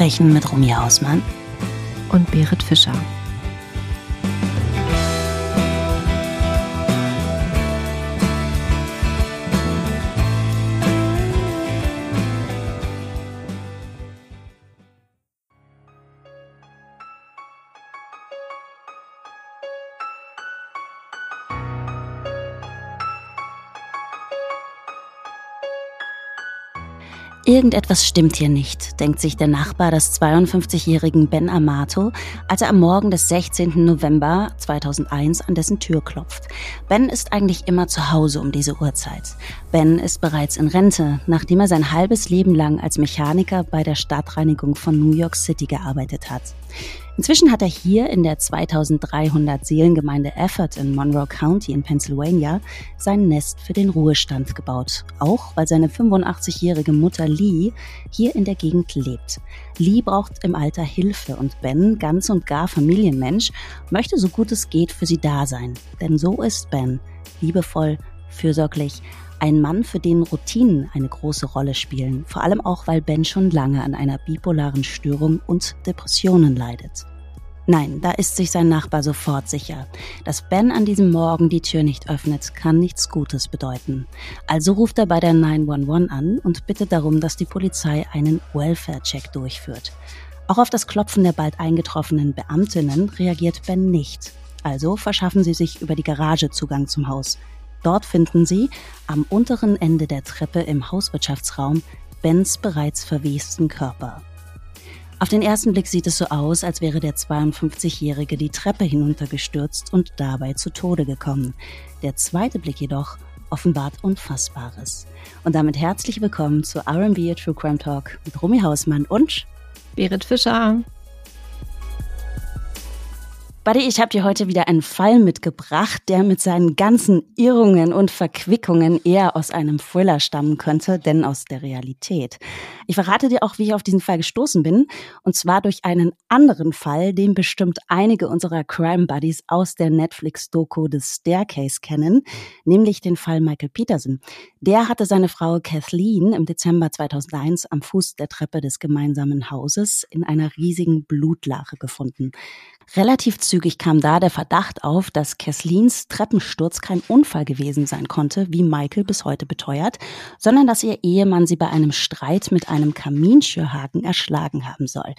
Verbrechen mit Romy Hausmann und Berit Fischer. Irgendetwas stimmt hier nicht, denkt sich der Nachbar des 52-jährigen Ben Amato, als er am Morgen des 16. November 2001 an dessen Tür klopft. Ben ist eigentlich immer zu Hause um diese Uhrzeit. Ben ist bereits in Rente, nachdem er sein halbes Leben lang als Mechaniker bei der Stadtreinigung von New York City gearbeitet hat. Inzwischen hat er hier in der 2300 Seelengemeinde Effort in Monroe County in Pennsylvania sein Nest für den Ruhestand gebaut, auch weil seine 85-jährige Mutter Lee hier in der Gegend lebt. Lee braucht im Alter Hilfe und Ben, ganz und gar Familienmensch, möchte so gut es geht für sie da sein. Denn so ist Ben, liebevoll, fürsorglich, ein Mann, für den Routinen eine große Rolle spielen, vor allem auch, weil Ben schon lange an einer bipolaren Störung und Depressionen leidet. Nein, da ist sich sein Nachbar sofort sicher. Dass Ben an diesem Morgen die Tür nicht öffnet, kann nichts Gutes bedeuten. Also ruft er bei der 911 an und bittet darum, dass die Polizei einen Welfare-Check durchführt. Auch auf das Klopfen der bald eingetroffenen Beamtinnen reagiert Ben nicht. Also verschaffen sie sich über die Garage Zugang zum Haus. Dort finden sie am unteren Ende der Treppe im Hauswirtschaftsraum Bens bereits verwesten Körper. Auf den ersten Blick sieht es so aus, als wäre der 52-Jährige die Treppe hinuntergestürzt und dabei zu Tode gekommen. Der zweite Blick jedoch offenbart Unfassbares. Und damit herzlich willkommen zu R&B True Crime Talk mit Romy Hausmann und Berit Fischer. Buddy, ich habe dir heute wieder einen Fall mitgebracht, der mit seinen ganzen Irrungen und Verquickungen eher aus einem Thriller stammen könnte, denn aus der Realität. Ich verrate dir auch, wie ich auf diesen Fall gestoßen bin, und zwar durch einen anderen Fall, den bestimmt einige unserer Crime Buddies aus der Netflix-Doku The Staircase kennen, nämlich den Fall Michael Peterson. Der hatte seine Frau Kathleen im Dezember 2001 am Fuß der Treppe des gemeinsamen Hauses in einer riesigen Blutlache gefunden. Relativ zügig kam da der Verdacht auf, dass Kesslins Treppensturz kein Unfall gewesen sein konnte, wie Michael bis heute beteuert, sondern dass ihr Ehemann sie bei einem Streit mit einem Kaminschürhaken erschlagen haben soll.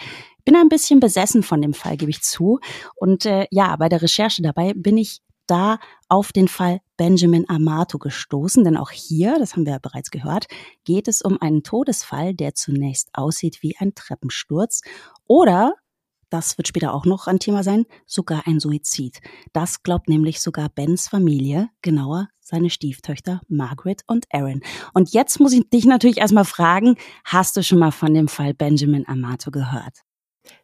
Bin ein bisschen besessen von dem Fall, gebe ich zu. Und äh, ja, bei der Recherche dabei bin ich da auf den Fall Benjamin Amato gestoßen, denn auch hier, das haben wir ja bereits gehört, geht es um einen Todesfall, der zunächst aussieht wie ein Treppensturz oder das wird später auch noch ein Thema sein, sogar ein Suizid. Das glaubt nämlich sogar Bens Familie, genauer seine Stieftöchter Margaret und Aaron. Und jetzt muss ich dich natürlich erstmal fragen, hast du schon mal von dem Fall Benjamin Amato gehört?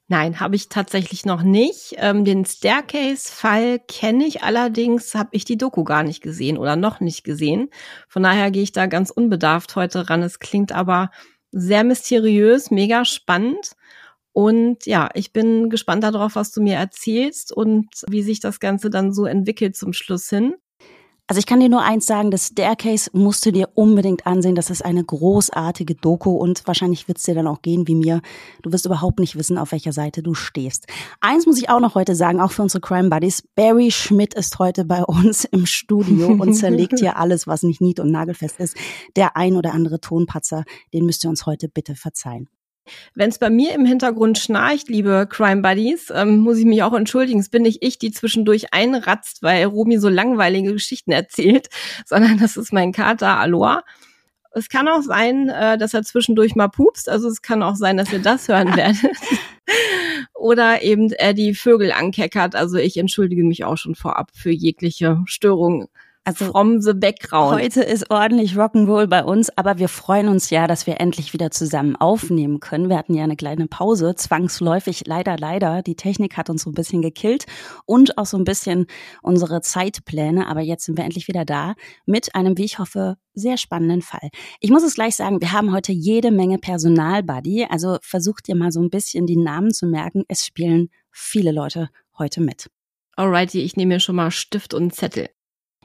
Nein, habe ich tatsächlich noch nicht. Ähm, den Staircase-Fall kenne ich allerdings, habe ich die Doku gar nicht gesehen oder noch nicht gesehen. Von daher gehe ich da ganz unbedarft heute ran. Es klingt aber sehr mysteriös, mega spannend. Und ja, ich bin gespannt darauf, was du mir erzählst und wie sich das Ganze dann so entwickelt zum Schluss hin. Also ich kann dir nur eins sagen, das Staircase musst du dir unbedingt ansehen. Das ist eine großartige Doku und wahrscheinlich wird es dir dann auch gehen wie mir. Du wirst überhaupt nicht wissen, auf welcher Seite du stehst. Eins muss ich auch noch heute sagen, auch für unsere Crime Buddies. Barry Schmidt ist heute bei uns im Studio und zerlegt hier alles, was nicht nied- und nagelfest ist. Der ein oder andere Tonpatzer, den müsst ihr uns heute bitte verzeihen. Wenn es bei mir im Hintergrund schnarcht, liebe Crime Buddies, ähm, muss ich mich auch entschuldigen. Es bin nicht ich, die zwischendurch einratzt, weil Romy so langweilige Geschichten erzählt, sondern das ist mein Kater Aloha. Es kann auch sein, äh, dass er zwischendurch mal pupst. Also es kann auch sein, dass ihr das hören werdet. Oder eben er die Vögel ankeckert. Also ich entschuldige mich auch schon vorab für jegliche Störungen also from the background. Heute ist ordentlich Rock'n'Roll bei uns, aber wir freuen uns ja, dass wir endlich wieder zusammen aufnehmen können. Wir hatten ja eine kleine Pause, zwangsläufig, leider, leider. Die Technik hat uns so ein bisschen gekillt und auch so ein bisschen unsere Zeitpläne, aber jetzt sind wir endlich wieder da mit einem, wie ich hoffe, sehr spannenden Fall. Ich muss es gleich sagen, wir haben heute jede Menge Personalbuddy, also versucht ihr mal so ein bisschen die Namen zu merken. Es spielen viele Leute heute mit. Alrighty, ich nehme mir schon mal Stift und Zettel.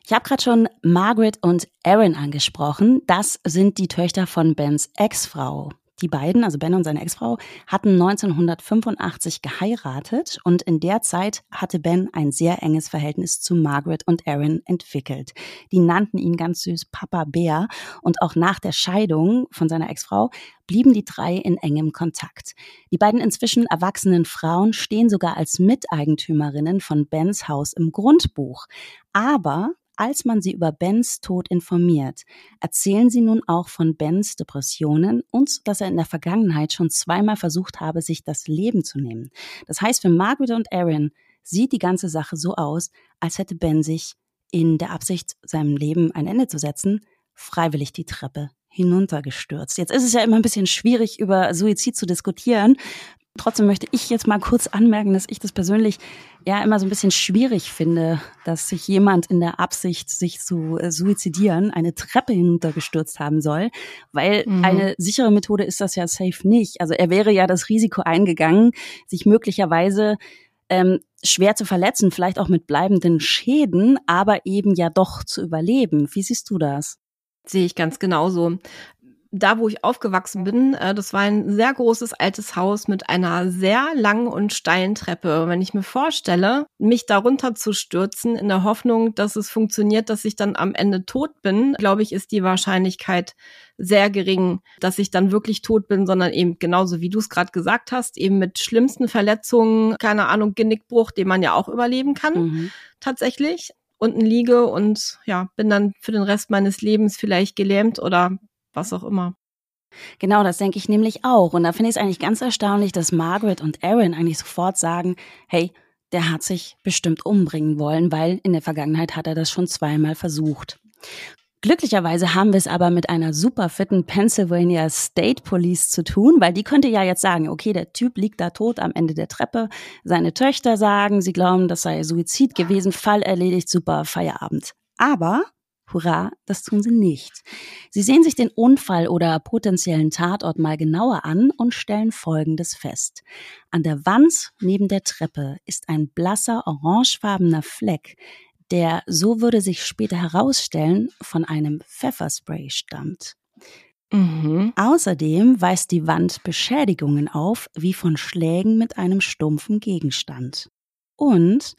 Ich habe gerade schon Margaret und Aaron angesprochen. Das sind die Töchter von Bens Ex-Frau. Die beiden, also Ben und seine Ex-Frau, hatten 1985 geheiratet und in der Zeit hatte Ben ein sehr enges Verhältnis zu Margaret und Aaron entwickelt. Die nannten ihn ganz süß Papa Bär und auch nach der Scheidung von seiner Ex-Frau blieben die drei in engem Kontakt. Die beiden inzwischen erwachsenen Frauen stehen sogar als Miteigentümerinnen von Bens Haus im Grundbuch. Aber als man sie über Bens Tod informiert, erzählen sie nun auch von Bens Depressionen und dass er in der Vergangenheit schon zweimal versucht habe, sich das Leben zu nehmen. Das heißt, für Margaret und Aaron sieht die ganze Sache so aus, als hätte Ben sich in der Absicht, seinem Leben ein Ende zu setzen, freiwillig die Treppe hinuntergestürzt. Jetzt ist es ja immer ein bisschen schwierig, über Suizid zu diskutieren. Trotzdem möchte ich jetzt mal kurz anmerken, dass ich das persönlich ja immer so ein bisschen schwierig finde, dass sich jemand in der Absicht, sich zu äh, suizidieren, eine Treppe hinuntergestürzt haben soll, weil mhm. eine sichere Methode ist das ja safe nicht. Also er wäre ja das Risiko eingegangen, sich möglicherweise ähm, schwer zu verletzen, vielleicht auch mit bleibenden Schäden, aber eben ja doch zu überleben. Wie siehst du das? Sehe ich ganz genauso da, wo ich aufgewachsen bin, äh, das war ein sehr großes altes Haus mit einer sehr langen und steilen Treppe. Wenn ich mir vorstelle, mich darunter zu stürzen, in der Hoffnung, dass es funktioniert, dass ich dann am Ende tot bin, glaube ich, ist die Wahrscheinlichkeit sehr gering, dass ich dann wirklich tot bin, sondern eben genauso wie du es gerade gesagt hast, eben mit schlimmsten Verletzungen, keine Ahnung, Genickbruch, den man ja auch überleben kann, mhm. tatsächlich unten liege und ja, bin dann für den Rest meines Lebens vielleicht gelähmt oder was auch immer. Genau, das denke ich nämlich auch. Und da finde ich es eigentlich ganz erstaunlich, dass Margaret und Aaron eigentlich sofort sagen, hey, der hat sich bestimmt umbringen wollen, weil in der Vergangenheit hat er das schon zweimal versucht. Glücklicherweise haben wir es aber mit einer super fitten Pennsylvania State Police zu tun, weil die könnte ja jetzt sagen, okay, der Typ liegt da tot am Ende der Treppe. Seine Töchter sagen, sie glauben, das sei Suizid gewesen, Fall erledigt, super, Feierabend. Aber Hurra, das tun sie nicht. Sie sehen sich den Unfall oder potenziellen Tatort mal genauer an und stellen Folgendes fest. An der Wand neben der Treppe ist ein blasser orangefarbener Fleck, der, so würde sich später herausstellen, von einem Pfefferspray stammt. Mhm. Außerdem weist die Wand Beschädigungen auf, wie von Schlägen mit einem stumpfen Gegenstand. Und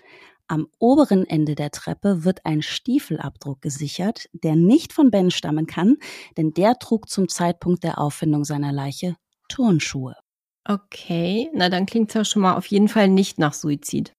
am oberen Ende der Treppe wird ein Stiefelabdruck gesichert, der nicht von Ben stammen kann, denn der trug zum Zeitpunkt der Auffindung seiner Leiche Turnschuhe. Okay, na dann klingt's ja schon mal auf jeden Fall nicht nach Suizid.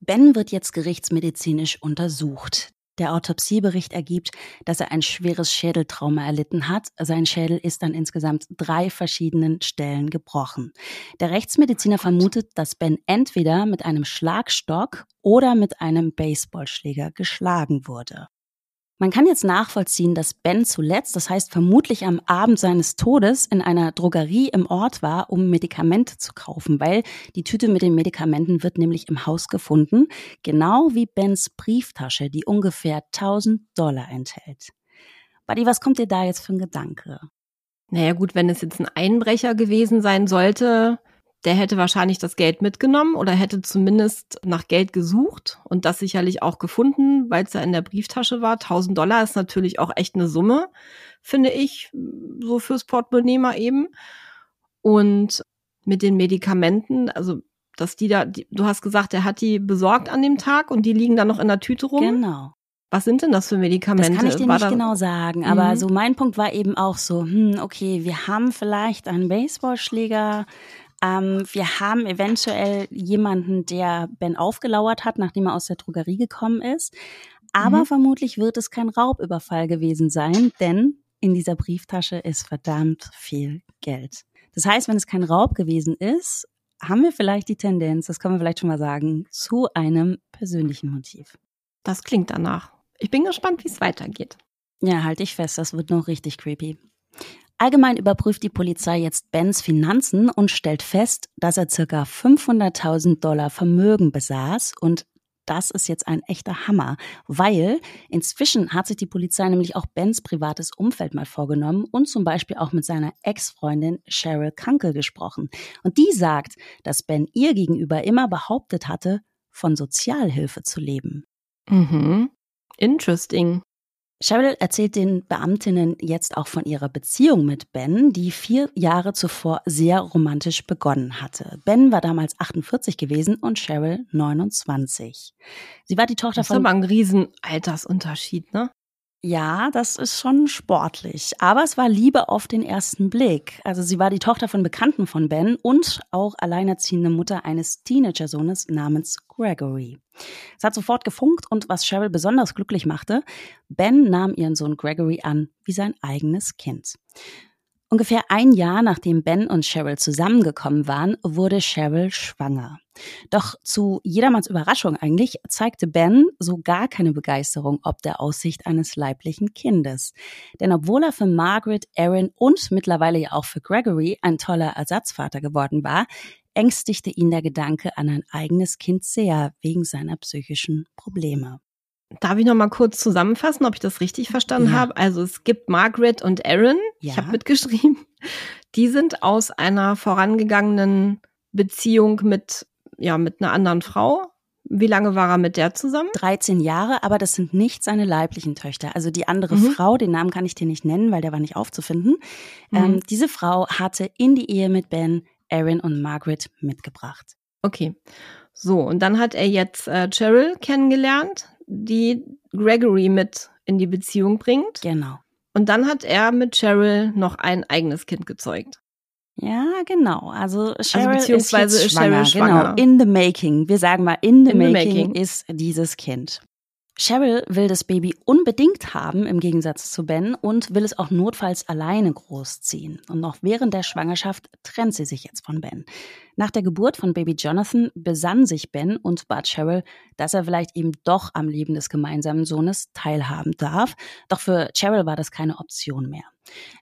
Ben wird jetzt gerichtsmedizinisch untersucht. Der Autopsiebericht ergibt, dass er ein schweres Schädeltrauma erlitten hat. Sein Schädel ist an insgesamt drei verschiedenen Stellen gebrochen. Der Rechtsmediziner vermutet, dass Ben entweder mit einem Schlagstock oder mit einem Baseballschläger geschlagen wurde. Man kann jetzt nachvollziehen, dass Ben zuletzt, das heißt vermutlich am Abend seines Todes, in einer Drogerie im Ort war, um Medikamente zu kaufen, weil die Tüte mit den Medikamenten wird nämlich im Haus gefunden, genau wie Bens Brieftasche, die ungefähr 1000 Dollar enthält. Buddy, was kommt dir da jetzt für ein Gedanke? Naja gut, wenn es jetzt ein Einbrecher gewesen sein sollte, der hätte wahrscheinlich das Geld mitgenommen oder hätte zumindest nach Geld gesucht und das sicherlich auch gefunden, weil es ja in der Brieftasche war. 1000 Dollar ist natürlich auch echt eine Summe, finde ich, so fürs Portemonnaie mal eben. Und mit den Medikamenten, also dass die da, die, du hast gesagt, er hat die besorgt an dem Tag und die liegen dann noch in der Tüte rum. Genau. Was sind denn das für Medikamente? Das kann ich dir war nicht genau sagen, aber mhm. so mein Punkt war eben auch so, hm, okay, wir haben vielleicht einen Baseballschläger, ähm, wir haben eventuell jemanden, der Ben aufgelauert hat, nachdem er aus der Drogerie gekommen ist. Aber mhm. vermutlich wird es kein Raubüberfall gewesen sein, denn in dieser Brieftasche ist verdammt viel Geld. Das heißt, wenn es kein Raub gewesen ist, haben wir vielleicht die Tendenz, das können wir vielleicht schon mal sagen, zu einem persönlichen Motiv. Das klingt danach. Ich bin gespannt, wie es weitergeht. Ja, halte ich fest, das wird noch richtig creepy. Allgemein überprüft die Polizei jetzt Bens Finanzen und stellt fest, dass er circa 500.000 Dollar Vermögen besaß und das ist jetzt ein echter Hammer, weil inzwischen hat sich die Polizei nämlich auch Bens privates Umfeld mal vorgenommen und zum Beispiel auch mit seiner Ex-Freundin Cheryl Kunkel gesprochen. Und die sagt, dass Ben ihr gegenüber immer behauptet hatte, von Sozialhilfe zu leben. Mhm. Interesting. Cheryl erzählt den Beamtinnen jetzt auch von ihrer Beziehung mit Ben, die vier Jahre zuvor sehr romantisch begonnen hatte. Ben war damals 48 gewesen und Cheryl 29. Sie war die Tochter Das ist von aber ein Riesenaltersunterschied, ne? Ja, das ist schon sportlich. Aber es war Liebe auf den ersten Blick. Also sie war die Tochter von Bekannten von Ben und auch alleinerziehende Mutter eines Teenagersohnes namens Gregory. Es hat sofort gefunkt und was Cheryl besonders glücklich machte, Ben nahm ihren Sohn Gregory an wie sein eigenes Kind. Ungefähr ein Jahr nachdem Ben und Cheryl zusammengekommen waren, wurde Cheryl schwanger. Doch zu jedermanns Überraschung eigentlich zeigte Ben so gar keine Begeisterung ob der Aussicht eines leiblichen Kindes. Denn obwohl er für Margaret, Aaron und mittlerweile ja auch für Gregory ein toller Ersatzvater geworden war, ängstigte ihn der Gedanke an ein eigenes Kind sehr wegen seiner psychischen Probleme. Darf ich noch mal kurz zusammenfassen, ob ich das richtig verstanden Ja. habe? Also es gibt Margaret und Aaron, ich Ja. habe mitgeschrieben, die sind aus einer vorangegangenen Beziehung mit ja mit einer anderen Frau. Wie lange war er mit der zusammen? 13 Jahre, aber das sind nicht seine leiblichen Töchter. Also die andere Mhm. Frau, den Namen kann ich dir nicht nennen, weil der war nicht aufzufinden. Mhm. Ähm, diese Frau hatte in die Ehe mit Ben Aaron und Margaret mitgebracht. Okay. So, und dann hat er jetzt äh, Cheryl kennengelernt, die Gregory mit in die Beziehung bringt. Genau. Und dann hat er mit Cheryl noch ein eigenes Kind gezeugt. Ja, genau. Also Cheryl beziehungsweise ist, jetzt ist Cheryl schwanger. schwanger. Genau, in the making. Wir sagen mal, in the, In the making, making. ist dieses Kind. Cheryl will das Baby unbedingt haben, im Gegensatz zu Ben, und will es auch notfalls alleine großziehen. Und noch während der Schwangerschaft trennt sie sich jetzt von Ben. Nach der Geburt von Baby Jonathan besann sich Ben und bat Cheryl, dass er vielleicht eben doch am Leben des gemeinsamen Sohnes teilhaben darf. Doch für Cheryl war das keine Option mehr.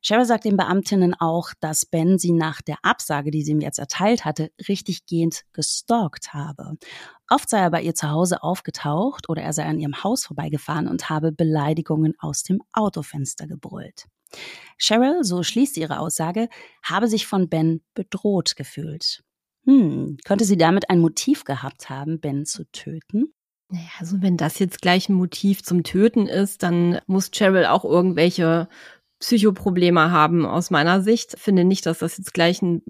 Cheryl sagt den Beamtinnen auch, dass Ben sie nach der Absage, die sie ihm jetzt erteilt hatte, richtiggehend gestalkt habe. Oft sei er bei ihr zu Hause aufgetaucht oder er sei an ihrem Haus vorbeigefahren und habe Beleidigungen aus dem Autofenster gebrüllt. Cheryl, so schließt ihre Aussage, habe sich von Ben bedroht gefühlt. Hm, könnte sie damit ein Motiv gehabt haben, Ben zu töten? Naja, also wenn das jetzt gleich ein Motiv zum Töten ist, dann muss Cheryl auch irgendwelche Psychoprobleme haben aus meiner Sicht. Finde nicht, dass das jetzt gleich ein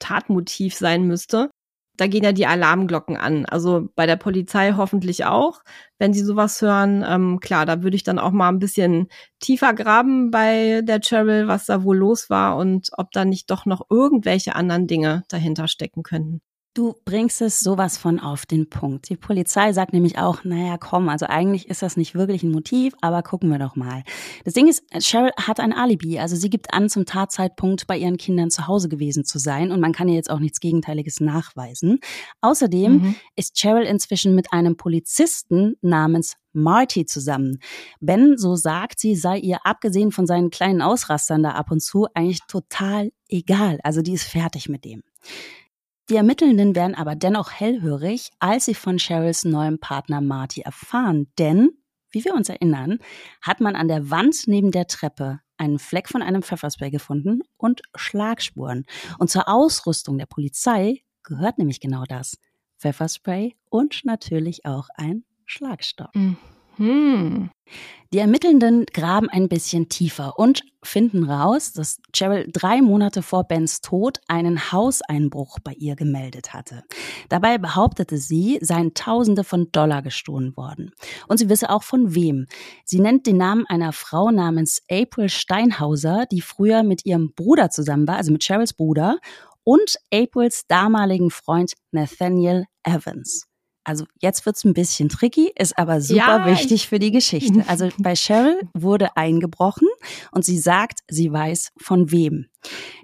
Tatmotiv sein müsste. Da gehen ja die Alarmglocken an. Also bei der Polizei hoffentlich auch, wenn sie sowas hören. Ähm, klar, da würde ich dann auch mal ein bisschen tiefer graben bei der Cheryl, was da wohl los war und ob da nicht doch noch irgendwelche anderen Dinge dahinter stecken könnten. Du bringst es sowas von auf den Punkt. Die Polizei sagt nämlich auch, naja, komm, also eigentlich ist das nicht wirklich ein Motiv, aber gucken wir doch mal. Das Ding ist, Cheryl hat ein Alibi, also sie gibt an, zum Tatzeitpunkt bei ihren Kindern zu Hause gewesen zu sein und man kann ihr jetzt auch nichts Gegenteiliges nachweisen. Außerdem Mhm. ist Cheryl inzwischen mit einem Polizisten namens Marty zusammen. Ben, so sagt sie, sei ihr abgesehen von seinen kleinen Ausrastern da ab und zu eigentlich total egal. Also die ist fertig mit dem. Die Ermittelnden werden aber dennoch hellhörig, als sie von Cheryls neuem Partner Marty erfahren, denn, wie wir uns erinnern, hat man an der Wand neben der Treppe einen Fleck von einem Pfefferspray gefunden und Schlagspuren. Und zur Ausrüstung der Polizei gehört nämlich genau das. Pfefferspray und natürlich auch ein Schlagstock. Hm. Die Ermittelnden graben ein bisschen tiefer und finden raus, dass Cheryl drei Monate vor Bens Tod einen Hauseinbruch bei ihr gemeldet hatte. Dabei behauptete sie, seien Tausende von Dollar gestohlen worden. Und sie wisse auch von wem. Sie nennt den Namen einer Frau namens April Steinhauser, die früher mit ihrem Bruder zusammen war, also mit Cheryls Bruder, und Aprils damaligen Freund Nathaniel Evans. Also jetzt wird's ein bisschen tricky, ist aber super Ja, wichtig für die Geschichte. Also bei Cheryl wurde eingebrochen und sie sagt, sie weiß von wem.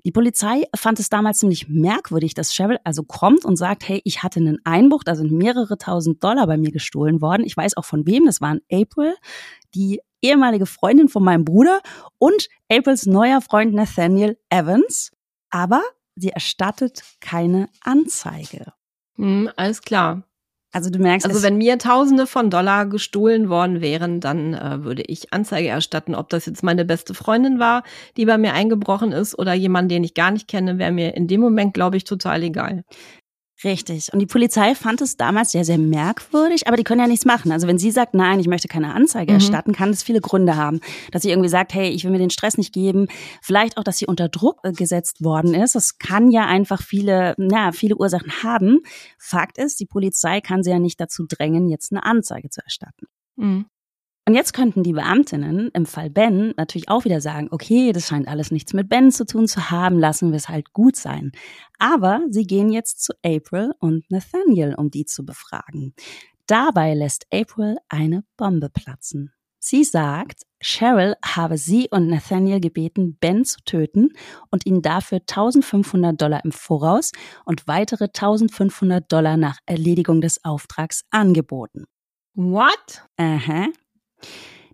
Die Polizei fand es damals ziemlich merkwürdig, dass Cheryl also kommt und sagt, hey, ich hatte einen Einbruch, da sind mehrere tausend Dollar bei mir gestohlen worden. Ich weiß auch von wem, das waren April, die ehemalige Freundin von meinem Bruder und Aprils neuer Freund Nathaniel Evans. Aber sie erstattet keine Anzeige. Hm, alles klar. Also du merkst, Also wenn mir Tausende von Dollar gestohlen worden wären, dann äh, würde ich Anzeige erstatten. Ob das jetzt meine beste Freundin war, die bei mir eingebrochen ist, oder jemand, den ich gar nicht kenne, wäre mir in dem Moment, glaube ich, total egal. Richtig. Und die Polizei fand es damals sehr, sehr merkwürdig, aber die können ja nichts machen. Also wenn sie sagt, nein, ich möchte keine Anzeige mhm. erstatten, kann es viele Gründe haben. Dass sie irgendwie sagt, hey, ich will mir den Stress nicht geben. Vielleicht auch, dass sie unter Druck äh, gesetzt worden ist. Das kann ja einfach viele, na, viele Ursachen haben. Fakt ist, die Polizei kann sie ja nicht dazu drängen, jetzt eine Anzeige zu erstatten. Mhm. Und jetzt könnten die Beamtinnen im Fall Ben natürlich auch wieder sagen, okay, das scheint alles nichts mit Ben zu tun zu haben, lassen wir es halt gut sein. Aber sie gehen jetzt zu April und Nathaniel, um die zu befragen. Dabei lässt April eine Bombe platzen. Sie sagt, Cheryl habe sie und Nathaniel gebeten, Ben zu töten und ihnen dafür 1500 Dollar im Voraus und weitere 1500 Dollar nach Erledigung des Auftrags angeboten. What? Aha.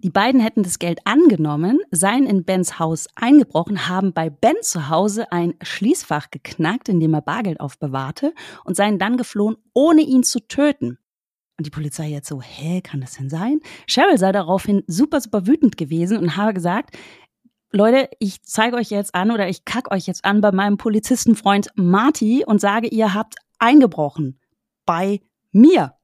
Die beiden hätten das Geld angenommen, seien in Bens Haus eingebrochen, haben bei Ben zu Hause ein Schließfach geknackt, in dem er Bargeld aufbewahrte, und seien dann geflohen, ohne ihn zu töten. Und die Polizei jetzt so, hä, kann das denn sein? Cheryl sei daraufhin super, super wütend gewesen und habe gesagt, Leute, ich zeige euch jetzt an oder ich kack euch jetzt an bei meinem Polizistenfreund Marty und sage, ihr habt eingebrochen. Bei mir.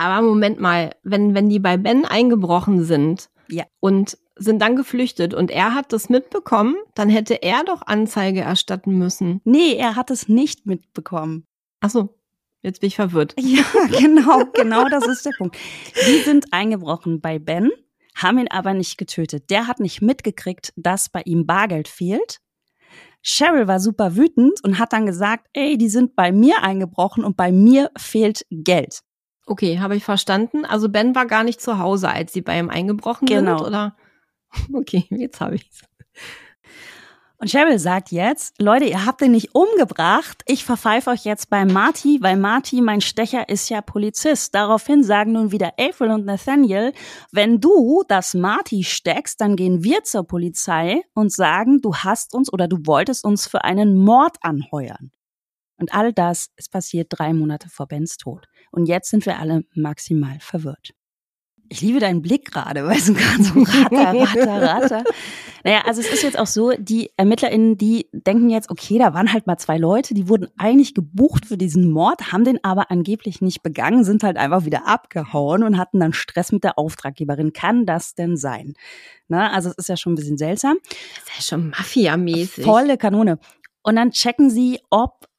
Aber Moment mal, wenn, wenn die bei Ben eingebrochen sind ja. und sind dann geflüchtet und er hat das mitbekommen, dann hätte er doch Anzeige erstatten müssen. Nee, er hat es nicht mitbekommen. Ach so, jetzt bin ich verwirrt. Ja, genau, genau das ist der Punkt. Die sind eingebrochen bei Ben, haben ihn aber nicht getötet. Der hat nicht mitgekriegt, dass bei ihm Bargeld fehlt. Cheryl war super wütend und hat dann gesagt, ey, die sind bei mir eingebrochen und bei mir fehlt Geld. Okay, habe ich verstanden. Also Ben war gar nicht zu Hause, als sie bei ihm eingebrochen genau. sind, oder? Okay, jetzt habe ich's. Und Cheryl sagt jetzt, Leute, ihr habt ihn nicht umgebracht. Ich verpfeife euch jetzt bei Marty, weil Marty, mein Stecher, ist ja Polizist. Daraufhin sagen nun wieder April und Nathaniel, wenn du das Marty steckst, dann gehen wir zur Polizei und sagen, du hast uns oder du wolltest uns für einen Mord anheuern. Und all das ist passiert drei Monate vor Bens Tod. Und jetzt sind wir alle maximal verwirrt. Ich liebe deinen Blick gerade, weil du gerade so ratter, ratter, ratter. Naja, also es ist jetzt auch so, die ErmittlerInnen, die denken jetzt, okay, da waren halt mal zwei Leute, die wurden eigentlich gebucht für diesen Mord, haben den aber angeblich nicht begangen, sind halt einfach wieder abgehauen und hatten dann Stress mit der Auftraggeberin. Kann das denn sein? Na, also es ist ja schon ein bisschen seltsam. Das ist ja schon Mafia-mäßig. Volle Kanone. Und dann checken sie, ob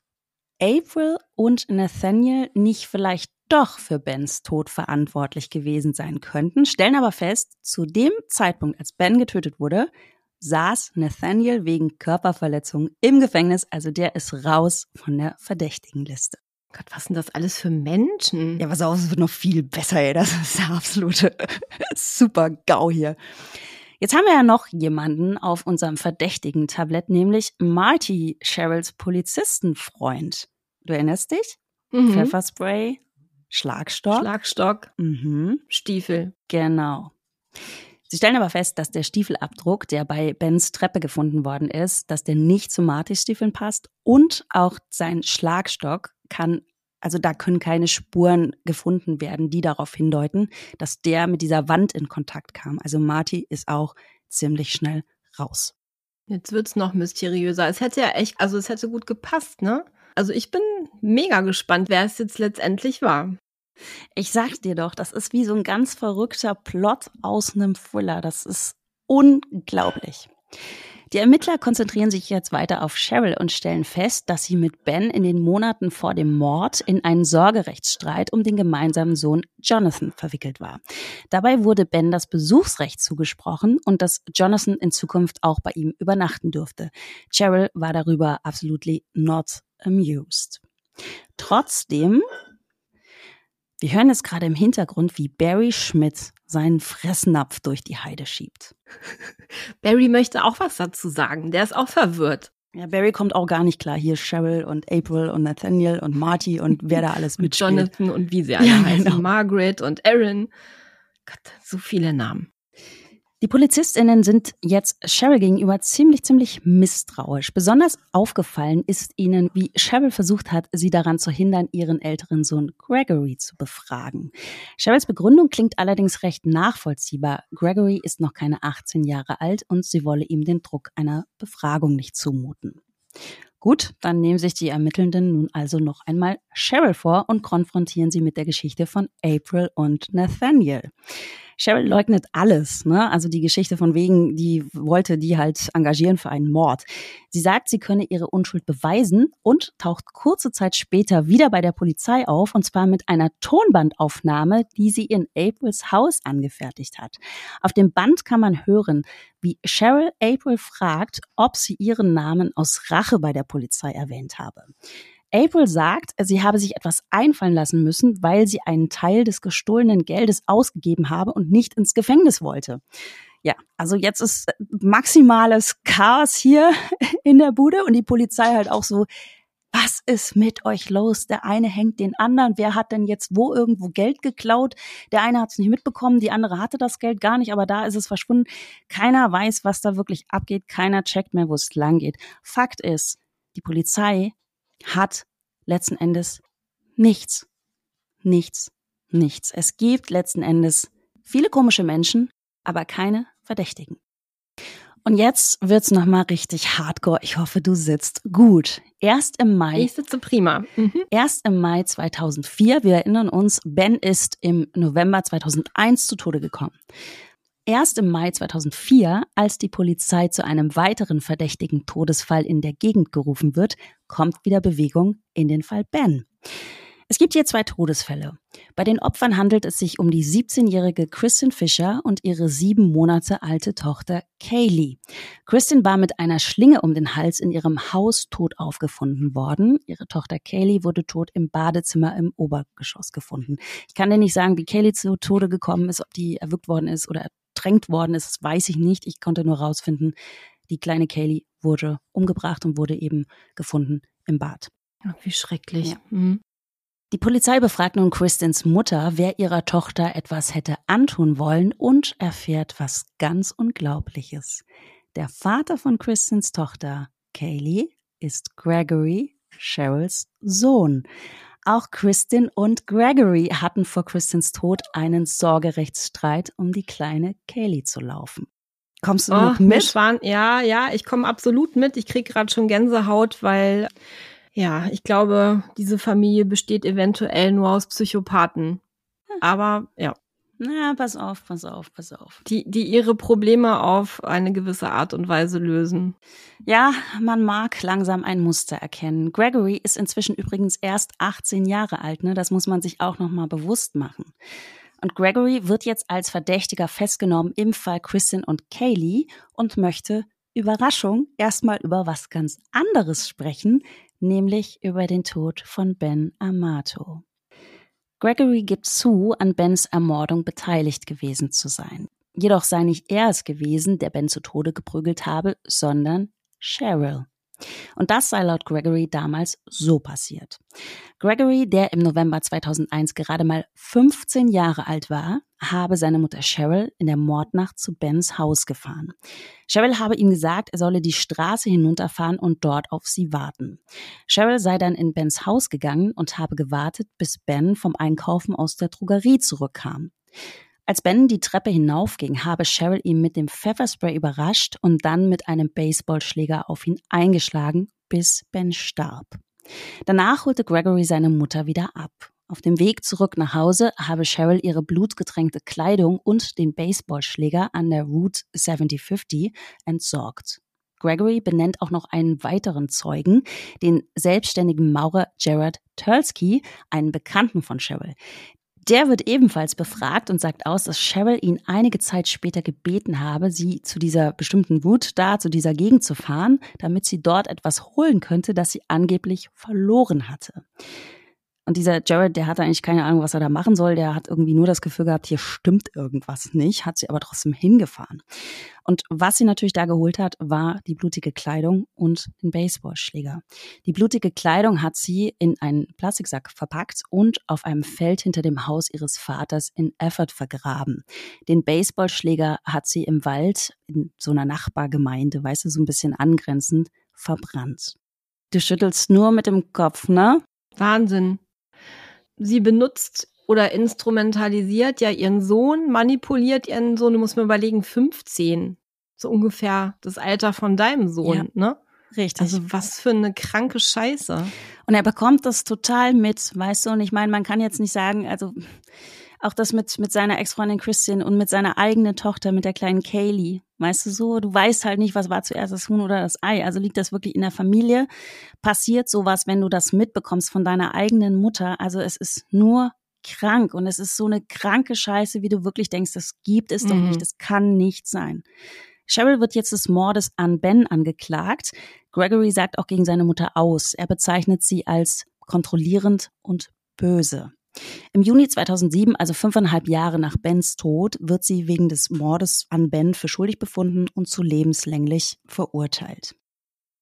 April und Nathaniel nicht vielleicht doch für Bens Tod verantwortlich gewesen sein könnten, stellen aber fest, zu dem Zeitpunkt, als Ben getötet wurde, saß Nathaniel wegen Körperverletzung im Gefängnis, also der ist raus von der verdächtigen Liste. Gott, was sind das alles für Menschen? Ja, was auch, es wird noch viel besser, ey. Das ist der absolute super GAU hier. Jetzt haben wir ja noch jemanden auf unserem verdächtigen Tablett, nämlich Marty, Cheryls Polizistenfreund. Du erinnerst dich? Mhm. Pfefferspray, Schlagstock. Schlagstock, mhm. Stiefel. Genau. Sie stellen aber fest, dass der Stiefelabdruck, der bei Bens Treppe gefunden worden ist, dass der nicht zu Martys Stiefeln passt und auch sein Schlagstock kann, also da können keine Spuren gefunden werden, die darauf hindeuten, dass der mit dieser Wand in Kontakt kam. Also Marty ist auch ziemlich schnell raus. Jetzt wird's noch mysteriöser. Es hätte ja echt, also es hätte gut gepasst, ne? Also ich bin mega gespannt, wer es jetzt letztendlich war. Ich sag dir doch, das ist wie so ein ganz verrückter Plot aus einem Thriller. Das ist unglaublich. Die Ermittler konzentrieren sich jetzt weiter auf Cheryl und stellen fest, dass sie mit Ben in den Monaten vor dem Mord in einen Sorgerechtsstreit um den gemeinsamen Sohn Jonathan verwickelt war. Dabei wurde Ben das Besuchsrecht zugesprochen und dass Jonathan in Zukunft auch bei ihm übernachten dürfte. Cheryl war darüber absolutely not amused. Trotzdem, wir hören jetzt gerade im Hintergrund, wie Barry Schmidt seinen Fressnapf durch die Heide schiebt. Barry möchte auch was dazu sagen. Der ist auch verwirrt. Ja, Barry kommt auch gar nicht klar. Hier Cheryl und April und Nathaniel und Marty und wer da alles mitspielt. Jonathan und wie sie alle ja, heißen. Genau. Margaret und Aaron. Gott, so viele Namen. Die PolizistInnen sind jetzt Cheryl gegenüber ziemlich, ziemlich misstrauisch. Besonders aufgefallen ist ihnen, wie Cheryl versucht hat, sie daran zu hindern, ihren älteren Sohn Gregory zu befragen. Cheryls Begründung klingt allerdings recht nachvollziehbar. Gregory ist noch keine 18 Jahre alt und sie wolle ihm den Druck einer Befragung nicht zumuten. Gut, dann nehmen sich die Ermittelnden nun also noch einmal Cheryl vor und konfrontieren sie mit der Geschichte von April und Nathaniel. Cheryl leugnet alles, ne? Also die Geschichte von wegen, die wollte die halt engagieren für einen Mord. Sie sagt, sie könne ihre Unschuld beweisen und taucht kurze Zeit später wieder bei der Polizei auf und zwar mit einer Tonbandaufnahme, die sie in Aprils Haus angefertigt hat. Auf dem Band kann man hören, wie Cheryl April fragt, ob sie ihren Namen aus Rache bei der Polizei erwähnt habe. April sagt, sie habe sich etwas einfallen lassen müssen, weil sie einen Teil des gestohlenen Geldes ausgegeben habe und nicht ins Gefängnis wollte. Ja, also jetzt ist maximales Chaos hier in der Bude und die Polizei halt auch so, was ist mit euch los? Der eine hängt den anderen. Wer hat denn jetzt wo irgendwo Geld geklaut? Der eine hat es nicht mitbekommen, die andere hatte das Geld gar nicht, aber da ist es verschwunden. Keiner weiß, was da wirklich abgeht. Keiner checkt mehr, wo es lang geht. Fakt ist, die Polizei hat letzten Endes nichts. Nichts, nichts. Es gibt letzten Endes viele komische Menschen, aber keine Verdächtigen. Und jetzt wird's noch mal richtig hardcore. Ich hoffe, du sitzt gut. Erst im Mai. Ich sitze prima. Mhm. Erst im Mai 2004. Wir erinnern uns, Ben ist im November 2001 zu Tode gekommen. Erst im Mai 2004, als die Polizei zu einem weiteren verdächtigen Todesfall in der Gegend gerufen wird, kommt wieder Bewegung in den Fall Ben. Es gibt hier zwei Todesfälle. Bei den Opfern handelt es sich um die 17-jährige Kristen Fischer und ihre sieben Monate alte Tochter Kaylee. Kristen war mit einer Schlinge um den Hals in ihrem Haus tot aufgefunden worden. Ihre Tochter Kaylee wurde tot im Badezimmer im Obergeschoss gefunden. Ich kann dir nicht sagen, wie Kaylee zu Tode gekommen ist, ob die erwürgt worden ist oder ertränkt worden ist, das weiß ich nicht. Ich konnte nur rausfinden, die kleine Kaylee wurde umgebracht und wurde eben gefunden im Bad. wie schrecklich. Ja. Mhm. Die Polizei befragt nun Kristins Mutter, wer ihrer Tochter etwas hätte antun wollen und erfährt was ganz Unglaubliches. Der Vater von Kristins Tochter, Kaylee, ist Gregory, Cheryls Sohn. Auch Kristin und Gregory hatten vor Kristins Tod einen Sorgerechtsstreit, um die kleine Kaylee zu laufen. Kommst du oh, noch mit? Waren, ja, ja, ich komme absolut mit. Ich krieg gerade schon Gänsehaut, weil ja, ich glaube, diese Familie besteht eventuell nur aus Psychopathen. Hm. Aber ja. Na, pass auf, pass auf, pass auf. Die, die ihre Probleme auf eine gewisse Art und Weise lösen. Ja, man mag langsam ein Muster erkennen. Gregory ist inzwischen übrigens erst 18 Jahre alt, ne? Das muss man sich auch nochmal bewusst machen. Und Gregory wird jetzt als Verdächtiger festgenommen im Fall Kristen und Kaylee und möchte Überraschung erstmal über was ganz anderes sprechen, nämlich über den Tod von Ben Amato. Gregory gibt zu, an Bens Ermordung beteiligt gewesen zu sein. Jedoch sei nicht er es gewesen, der Ben zu Tode geprügelt habe, sondern Cheryl. Und das sei laut Gregory damals so passiert. Gregory, der im November 2001 gerade mal 15 Jahre alt war, habe seine Mutter Cheryl in der Mordnacht zu Bens Haus gefahren. Cheryl habe ihm gesagt, er solle die Straße hinunterfahren und dort auf sie warten. Cheryl sei dann in Bens Haus gegangen und habe gewartet, bis Ben vom Einkaufen aus der Drogerie zurückkam. Als Ben die Treppe hinaufging, habe Cheryl ihn mit dem Pfefferspray überrascht und dann mit einem Baseballschläger auf ihn eingeschlagen, bis Ben starb. Danach holte Gregory seine Mutter wieder ab. Auf dem Weg zurück nach Hause habe Cheryl ihre blutgetränkte Kleidung und den Baseballschläger an der Route 7050 entsorgt. Gregory benennt auch noch einen weiteren Zeugen, den selbstständigen Maurer Gerard Tursky, einen Bekannten von Cheryl. Der wird ebenfalls befragt und sagt aus, dass Cheryl ihn einige Zeit später gebeten habe, sie zu dieser bestimmten Route da, zu dieser Gegend zu fahren, damit sie dort etwas holen könnte, das sie angeblich verloren hatte. Und dieser Jared, der hatte eigentlich keine Ahnung, was er da machen soll. Der hat irgendwie nur das Gefühl gehabt, hier stimmt irgendwas nicht, hat sie aber trotzdem hingefahren. Und was sie natürlich da geholt hat, war die blutige Kleidung und den Baseballschläger. Die blutige Kleidung hat sie in einen Plastiksack verpackt und auf einem Feld hinter dem Haus ihres Vaters in Effort vergraben. Den Baseballschläger hat sie im Wald in so einer Nachbargemeinde, weißt du, so ein bisschen angrenzend, verbrannt. Du schüttelst nur mit dem Kopf, ne? Wahnsinn sie benutzt oder instrumentalisiert ja ihren Sohn, manipuliert ihren Sohn, du musst mir überlegen, 15. So ungefähr das Alter von deinem Sohn, ja. ne? Richtig. Also was für eine kranke Scheiße. Und er bekommt das total mit, weißt du? Und ich meine, man kann jetzt nicht sagen, also auch das mit, mit seiner Ex-Freundin Christian und mit seiner eigenen Tochter, mit der kleinen Kaylee. Weißt du so, du weißt halt nicht, was war zuerst das Huhn oder das Ei. Also liegt das wirklich in der Familie? Passiert sowas, wenn du das mitbekommst von deiner eigenen Mutter? Also es ist nur krank und es ist so eine kranke Scheiße, wie du wirklich denkst, das gibt es mhm. doch nicht, das kann nicht sein. Cheryl wird jetzt des Mordes an Ben angeklagt. Gregory sagt auch gegen seine Mutter aus. Er bezeichnet sie als kontrollierend und böse. Im Juni 2007, also fünfeinhalb Jahre nach Bens Tod, wird sie wegen des Mordes an Ben für schuldig befunden und zu lebenslänglich verurteilt.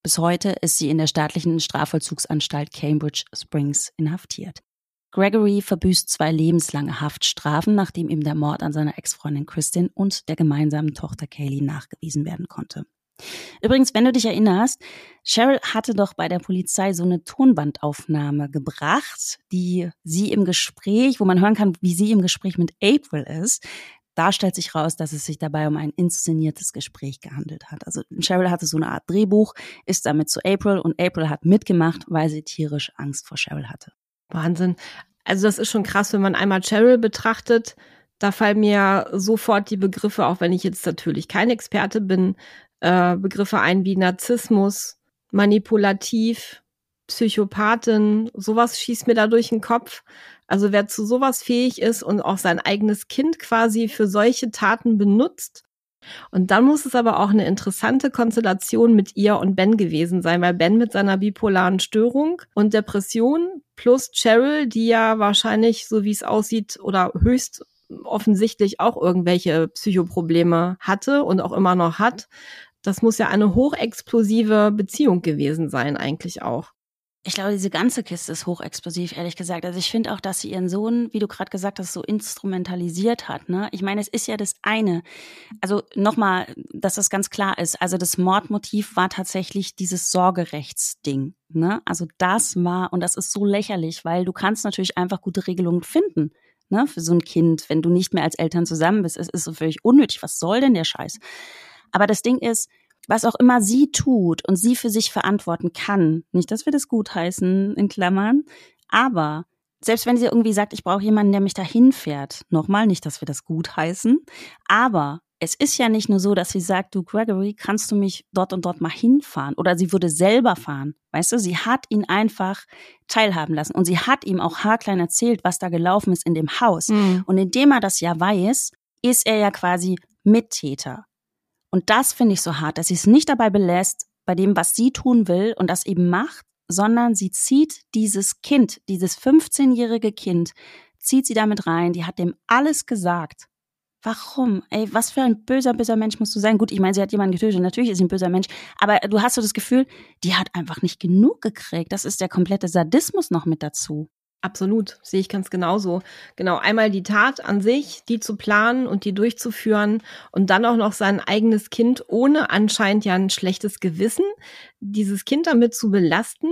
Bis heute ist sie in der staatlichen Strafvollzugsanstalt Cambridge Springs inhaftiert. Gregory verbüßt zwei lebenslange Haftstrafen, nachdem ihm der Mord an seiner Ex-Freundin Kristin und der gemeinsamen Tochter Kaylee nachgewiesen werden konnte. Übrigens, wenn du dich erinnerst, Cheryl hatte doch bei der Polizei so eine Tonbandaufnahme gebracht, die sie im Gespräch, wo man hören kann, wie sie im Gespräch mit April ist. Da stellt sich raus, dass es sich dabei um ein inszeniertes Gespräch gehandelt hat. Also Cheryl hatte so eine Art Drehbuch, ist damit zu April und April hat mitgemacht, weil sie tierisch Angst vor Cheryl hatte. Wahnsinn. Also das ist schon krass, wenn man einmal Cheryl betrachtet. Da fallen mir sofort die Begriffe, auch wenn ich jetzt natürlich kein Experte bin, äh, Begriffe ein wie Narzissmus, manipulativ, Psychopathin, sowas schießt mir da durch den Kopf. Also wer zu sowas fähig ist und auch sein eigenes Kind quasi für solche Taten benutzt. Und dann muss es aber auch eine interessante Konstellation mit ihr und Ben gewesen sein, weil Ben mit seiner bipolaren Störung und Depression plus Cheryl, die ja wahrscheinlich, so wie es aussieht, oder höchst offensichtlich auch irgendwelche Psychoprobleme hatte und auch immer noch hat, das muss ja eine hochexplosive Beziehung gewesen sein, eigentlich auch. Ich glaube, diese ganze Kiste ist hochexplosiv, ehrlich gesagt. Also ich finde auch, dass sie ihren Sohn, wie du gerade gesagt hast, so instrumentalisiert hat. Ne? Ich meine, es ist ja das eine. Also nochmal, dass das ganz klar ist. Also das Mordmotiv war tatsächlich dieses Sorgerechtsding. Ne? Also das war, und das ist so lächerlich, weil du kannst natürlich einfach gute Regelungen finden. Ne, für so ein Kind, wenn du nicht mehr als Eltern zusammen bist. Es ist so völlig unnötig. Was soll denn der Scheiß? Aber das Ding ist, was auch immer sie tut und sie für sich verantworten kann, nicht, dass wir das gutheißen, in Klammern, aber selbst wenn sie irgendwie sagt, ich brauche jemanden, der mich dahin fährt, nochmal, nicht, dass wir das gutheißen, aber es ist ja nicht nur so, dass sie sagt, du Gregory, kannst du mich dort und dort mal hinfahren? Oder sie würde selber fahren. Weißt du, sie hat ihn einfach teilhaben lassen. Und sie hat ihm auch haarklein erzählt, was da gelaufen ist in dem Haus. Mhm. Und indem er das ja weiß, ist er ja quasi Mittäter. Und das finde ich so hart, dass sie es nicht dabei belässt, bei dem, was sie tun will und das eben macht, sondern sie zieht dieses Kind, dieses 15-jährige Kind, zieht sie damit rein, die hat dem alles gesagt. Warum? Ey, was für ein böser, böser Mensch musst du sein? Gut, ich meine, sie hat jemanden getötet, natürlich ist sie ein böser Mensch, aber du hast so das Gefühl, die hat einfach nicht genug gekriegt. Das ist der komplette Sadismus noch mit dazu. Absolut, sehe ich ganz genauso. Genau, einmal die Tat an sich, die zu planen und die durchzuführen und dann auch noch sein eigenes Kind ohne anscheinend ja ein schlechtes Gewissen, dieses Kind damit zu belasten,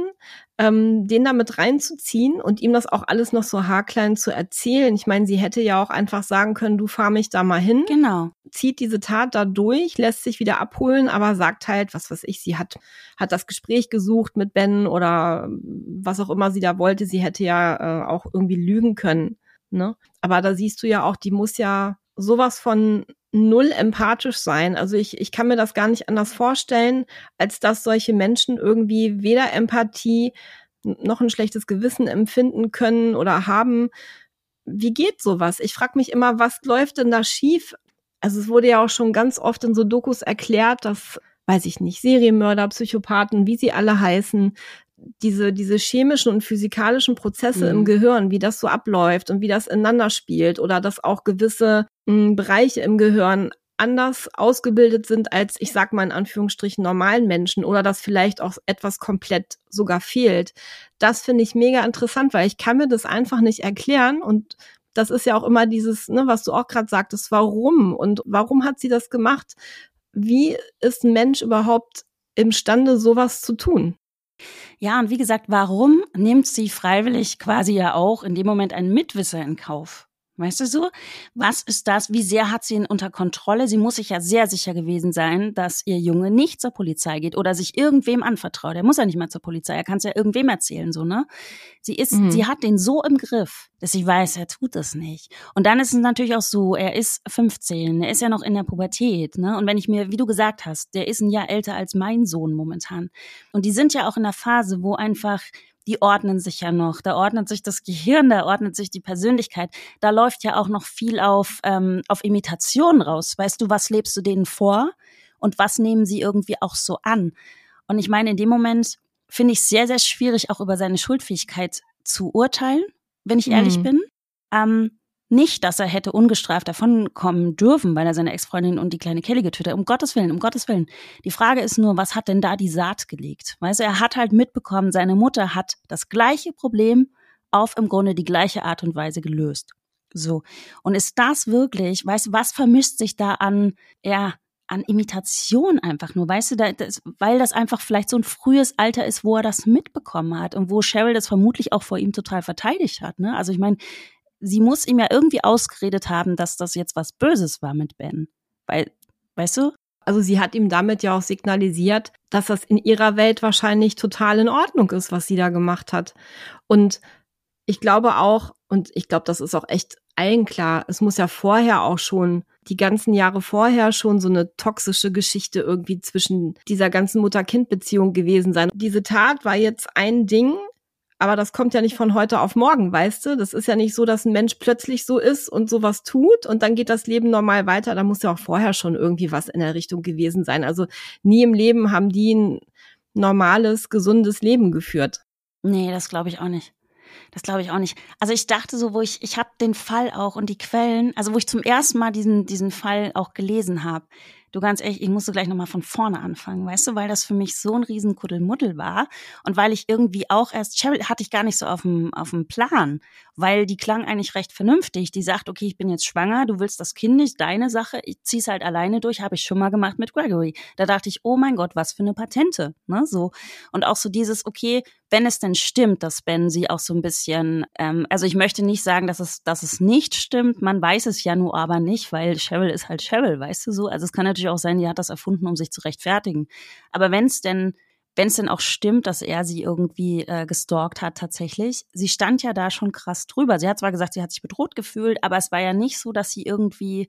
ähm, den damit reinzuziehen und ihm das auch alles noch so haarklein zu erzählen. Ich meine, sie hätte ja auch einfach sagen können, du fahr mich da mal hin. Genau. Zieht diese Tat da durch, lässt sich wieder abholen, aber sagt halt, was weiß ich, sie hat, hat das Gespräch gesucht mit Ben oder was auch immer sie da wollte. Sie hätte ja äh, auch irgendwie lügen können. Ne? Aber da siehst du ja auch, die muss ja sowas von null empathisch sein. Also ich, ich kann mir das gar nicht anders vorstellen, als dass solche Menschen irgendwie weder Empathie noch ein schlechtes Gewissen empfinden können oder haben. Wie geht sowas? Ich frage mich immer, was läuft denn da schief? Also es wurde ja auch schon ganz oft in so Dokus erklärt, dass, weiß ich nicht, Serienmörder, Psychopathen, wie sie alle heißen, diese, diese chemischen und physikalischen Prozesse mhm. im Gehirn, wie das so abläuft und wie das ineinander spielt oder dass auch gewisse mh, hm, Bereiche im Gehirn anders ausgebildet sind als, ich sag mal in Anführungsstrichen, normalen Menschen oder dass vielleicht auch etwas komplett sogar fehlt. Das finde ich mega interessant, weil ich kann mir das einfach nicht erklären und das ist ja auch immer dieses, ne, was du auch gerade sagtest, warum und warum hat sie das gemacht? Wie ist ein Mensch überhaupt imstande, sowas zu tun? Ja, und wie gesagt, warum nimmt sie freiwillig quasi ja auch in dem Moment einen Mitwisser in Kauf? Weißt du so? Was ist das? Wie sehr hat sie ihn unter Kontrolle? Sie muss sich ja sehr sicher gewesen sein, dass ihr Junge nicht zur Polizei geht oder sich irgendwem anvertraut. Er muss ja nicht mal zur Polizei. Er kann es ja irgendwem erzählen, so, ne? Sie ist, mhm. sie hat den so im Griff, dass sie weiß, er tut das nicht. Und dann ist es natürlich auch so, er ist 15, er ist ja noch in der Pubertät, ne? Und wenn ich mir, wie du gesagt hast, der ist ein Jahr älter als mein Sohn momentan. Und die sind ja auch in der Phase, wo einfach die ordnen sich ja noch. Da ordnet sich das Gehirn, da ordnet sich die Persönlichkeit. Da läuft ja auch noch viel auf, ähm, auf Imitation raus. Weißt du, was lebst du denen vor und was nehmen sie irgendwie auch so an? Und ich meine, in dem Moment finde ich es sehr, sehr schwierig, auch über seine Schuldfähigkeit zu urteilen, wenn ich ehrlich mhm. bin. Ähm, nicht, dass er hätte ungestraft davonkommen dürfen, weil er seine Ex-Freundin und die kleine Kelly getötet hat. Um Gottes Willen, um Gottes Willen. Die Frage ist nur, was hat denn da die Saat gelegt? Weißt du, er hat halt mitbekommen, seine Mutter hat das gleiche Problem auf im Grunde die gleiche Art und Weise gelöst. So. Und ist das wirklich, weißt du, was vermischt sich da an, ja, an Imitation einfach nur, weißt du, da, das, weil das einfach vielleicht so ein frühes Alter ist, wo er das mitbekommen hat und wo Cheryl das vermutlich auch vor ihm total verteidigt hat. Ne? Also ich meine, sie muss ihm ja irgendwie ausgeredet haben, dass das jetzt was Böses war mit Ben. Weil, weißt du? Also sie hat ihm damit ja auch signalisiert, dass das in ihrer Welt wahrscheinlich total in Ordnung ist, was sie da gemacht hat. Und ich glaube auch, und ich glaube, das ist auch echt allen klar, es muss ja vorher auch schon, die ganzen Jahre vorher schon so eine toxische Geschichte irgendwie zwischen dieser ganzen Mutter-Kind-Beziehung gewesen sein. Diese Tat war jetzt ein Ding, aber das kommt ja nicht von heute auf morgen, weißt du? Das ist ja nicht so, dass ein Mensch plötzlich so ist und sowas tut und dann geht das Leben normal weiter. Da muss ja auch vorher schon irgendwie was in der Richtung gewesen sein. Also nie im Leben haben die ein normales, gesundes Leben geführt. Nee, das glaube ich auch nicht. Das glaube ich auch nicht. Also ich dachte so, wo ich, ich habe den Fall auch und die Quellen, also wo ich zum ersten Mal diesen, diesen Fall auch gelesen habe, du ganz ehrlich, ich musste gleich nochmal von vorne anfangen, weißt du, weil das für mich so ein riesen Kuddelmuddel war und weil ich irgendwie auch erst, Cheryl hatte ich gar nicht so auf dem, auf dem Plan, weil die klang eigentlich recht vernünftig. Die sagt, okay, ich bin jetzt schwanger, du willst das Kind nicht, deine Sache, ich zieh's halt alleine durch, habe ich schon mal gemacht mit Gregory. Da dachte ich, oh mein Gott, was für eine Patente, ne, so. Und auch so dieses, okay, wenn es denn stimmt, dass Ben sie auch so ein bisschen, ähm, also ich möchte nicht sagen, dass es, dass es nicht stimmt, man weiß es ja nur aber nicht, weil Cheryl ist halt Cheryl, weißt du so. Also es kann natürlich auch sein, die hat das erfunden, um sich zu rechtfertigen. Aber wenn es denn wenn es denn auch stimmt, dass er sie irgendwie äh, gestalkt hat tatsächlich. Sie stand ja da schon krass drüber. Sie hat zwar gesagt, sie hat sich bedroht gefühlt, aber es war ja nicht so, dass sie irgendwie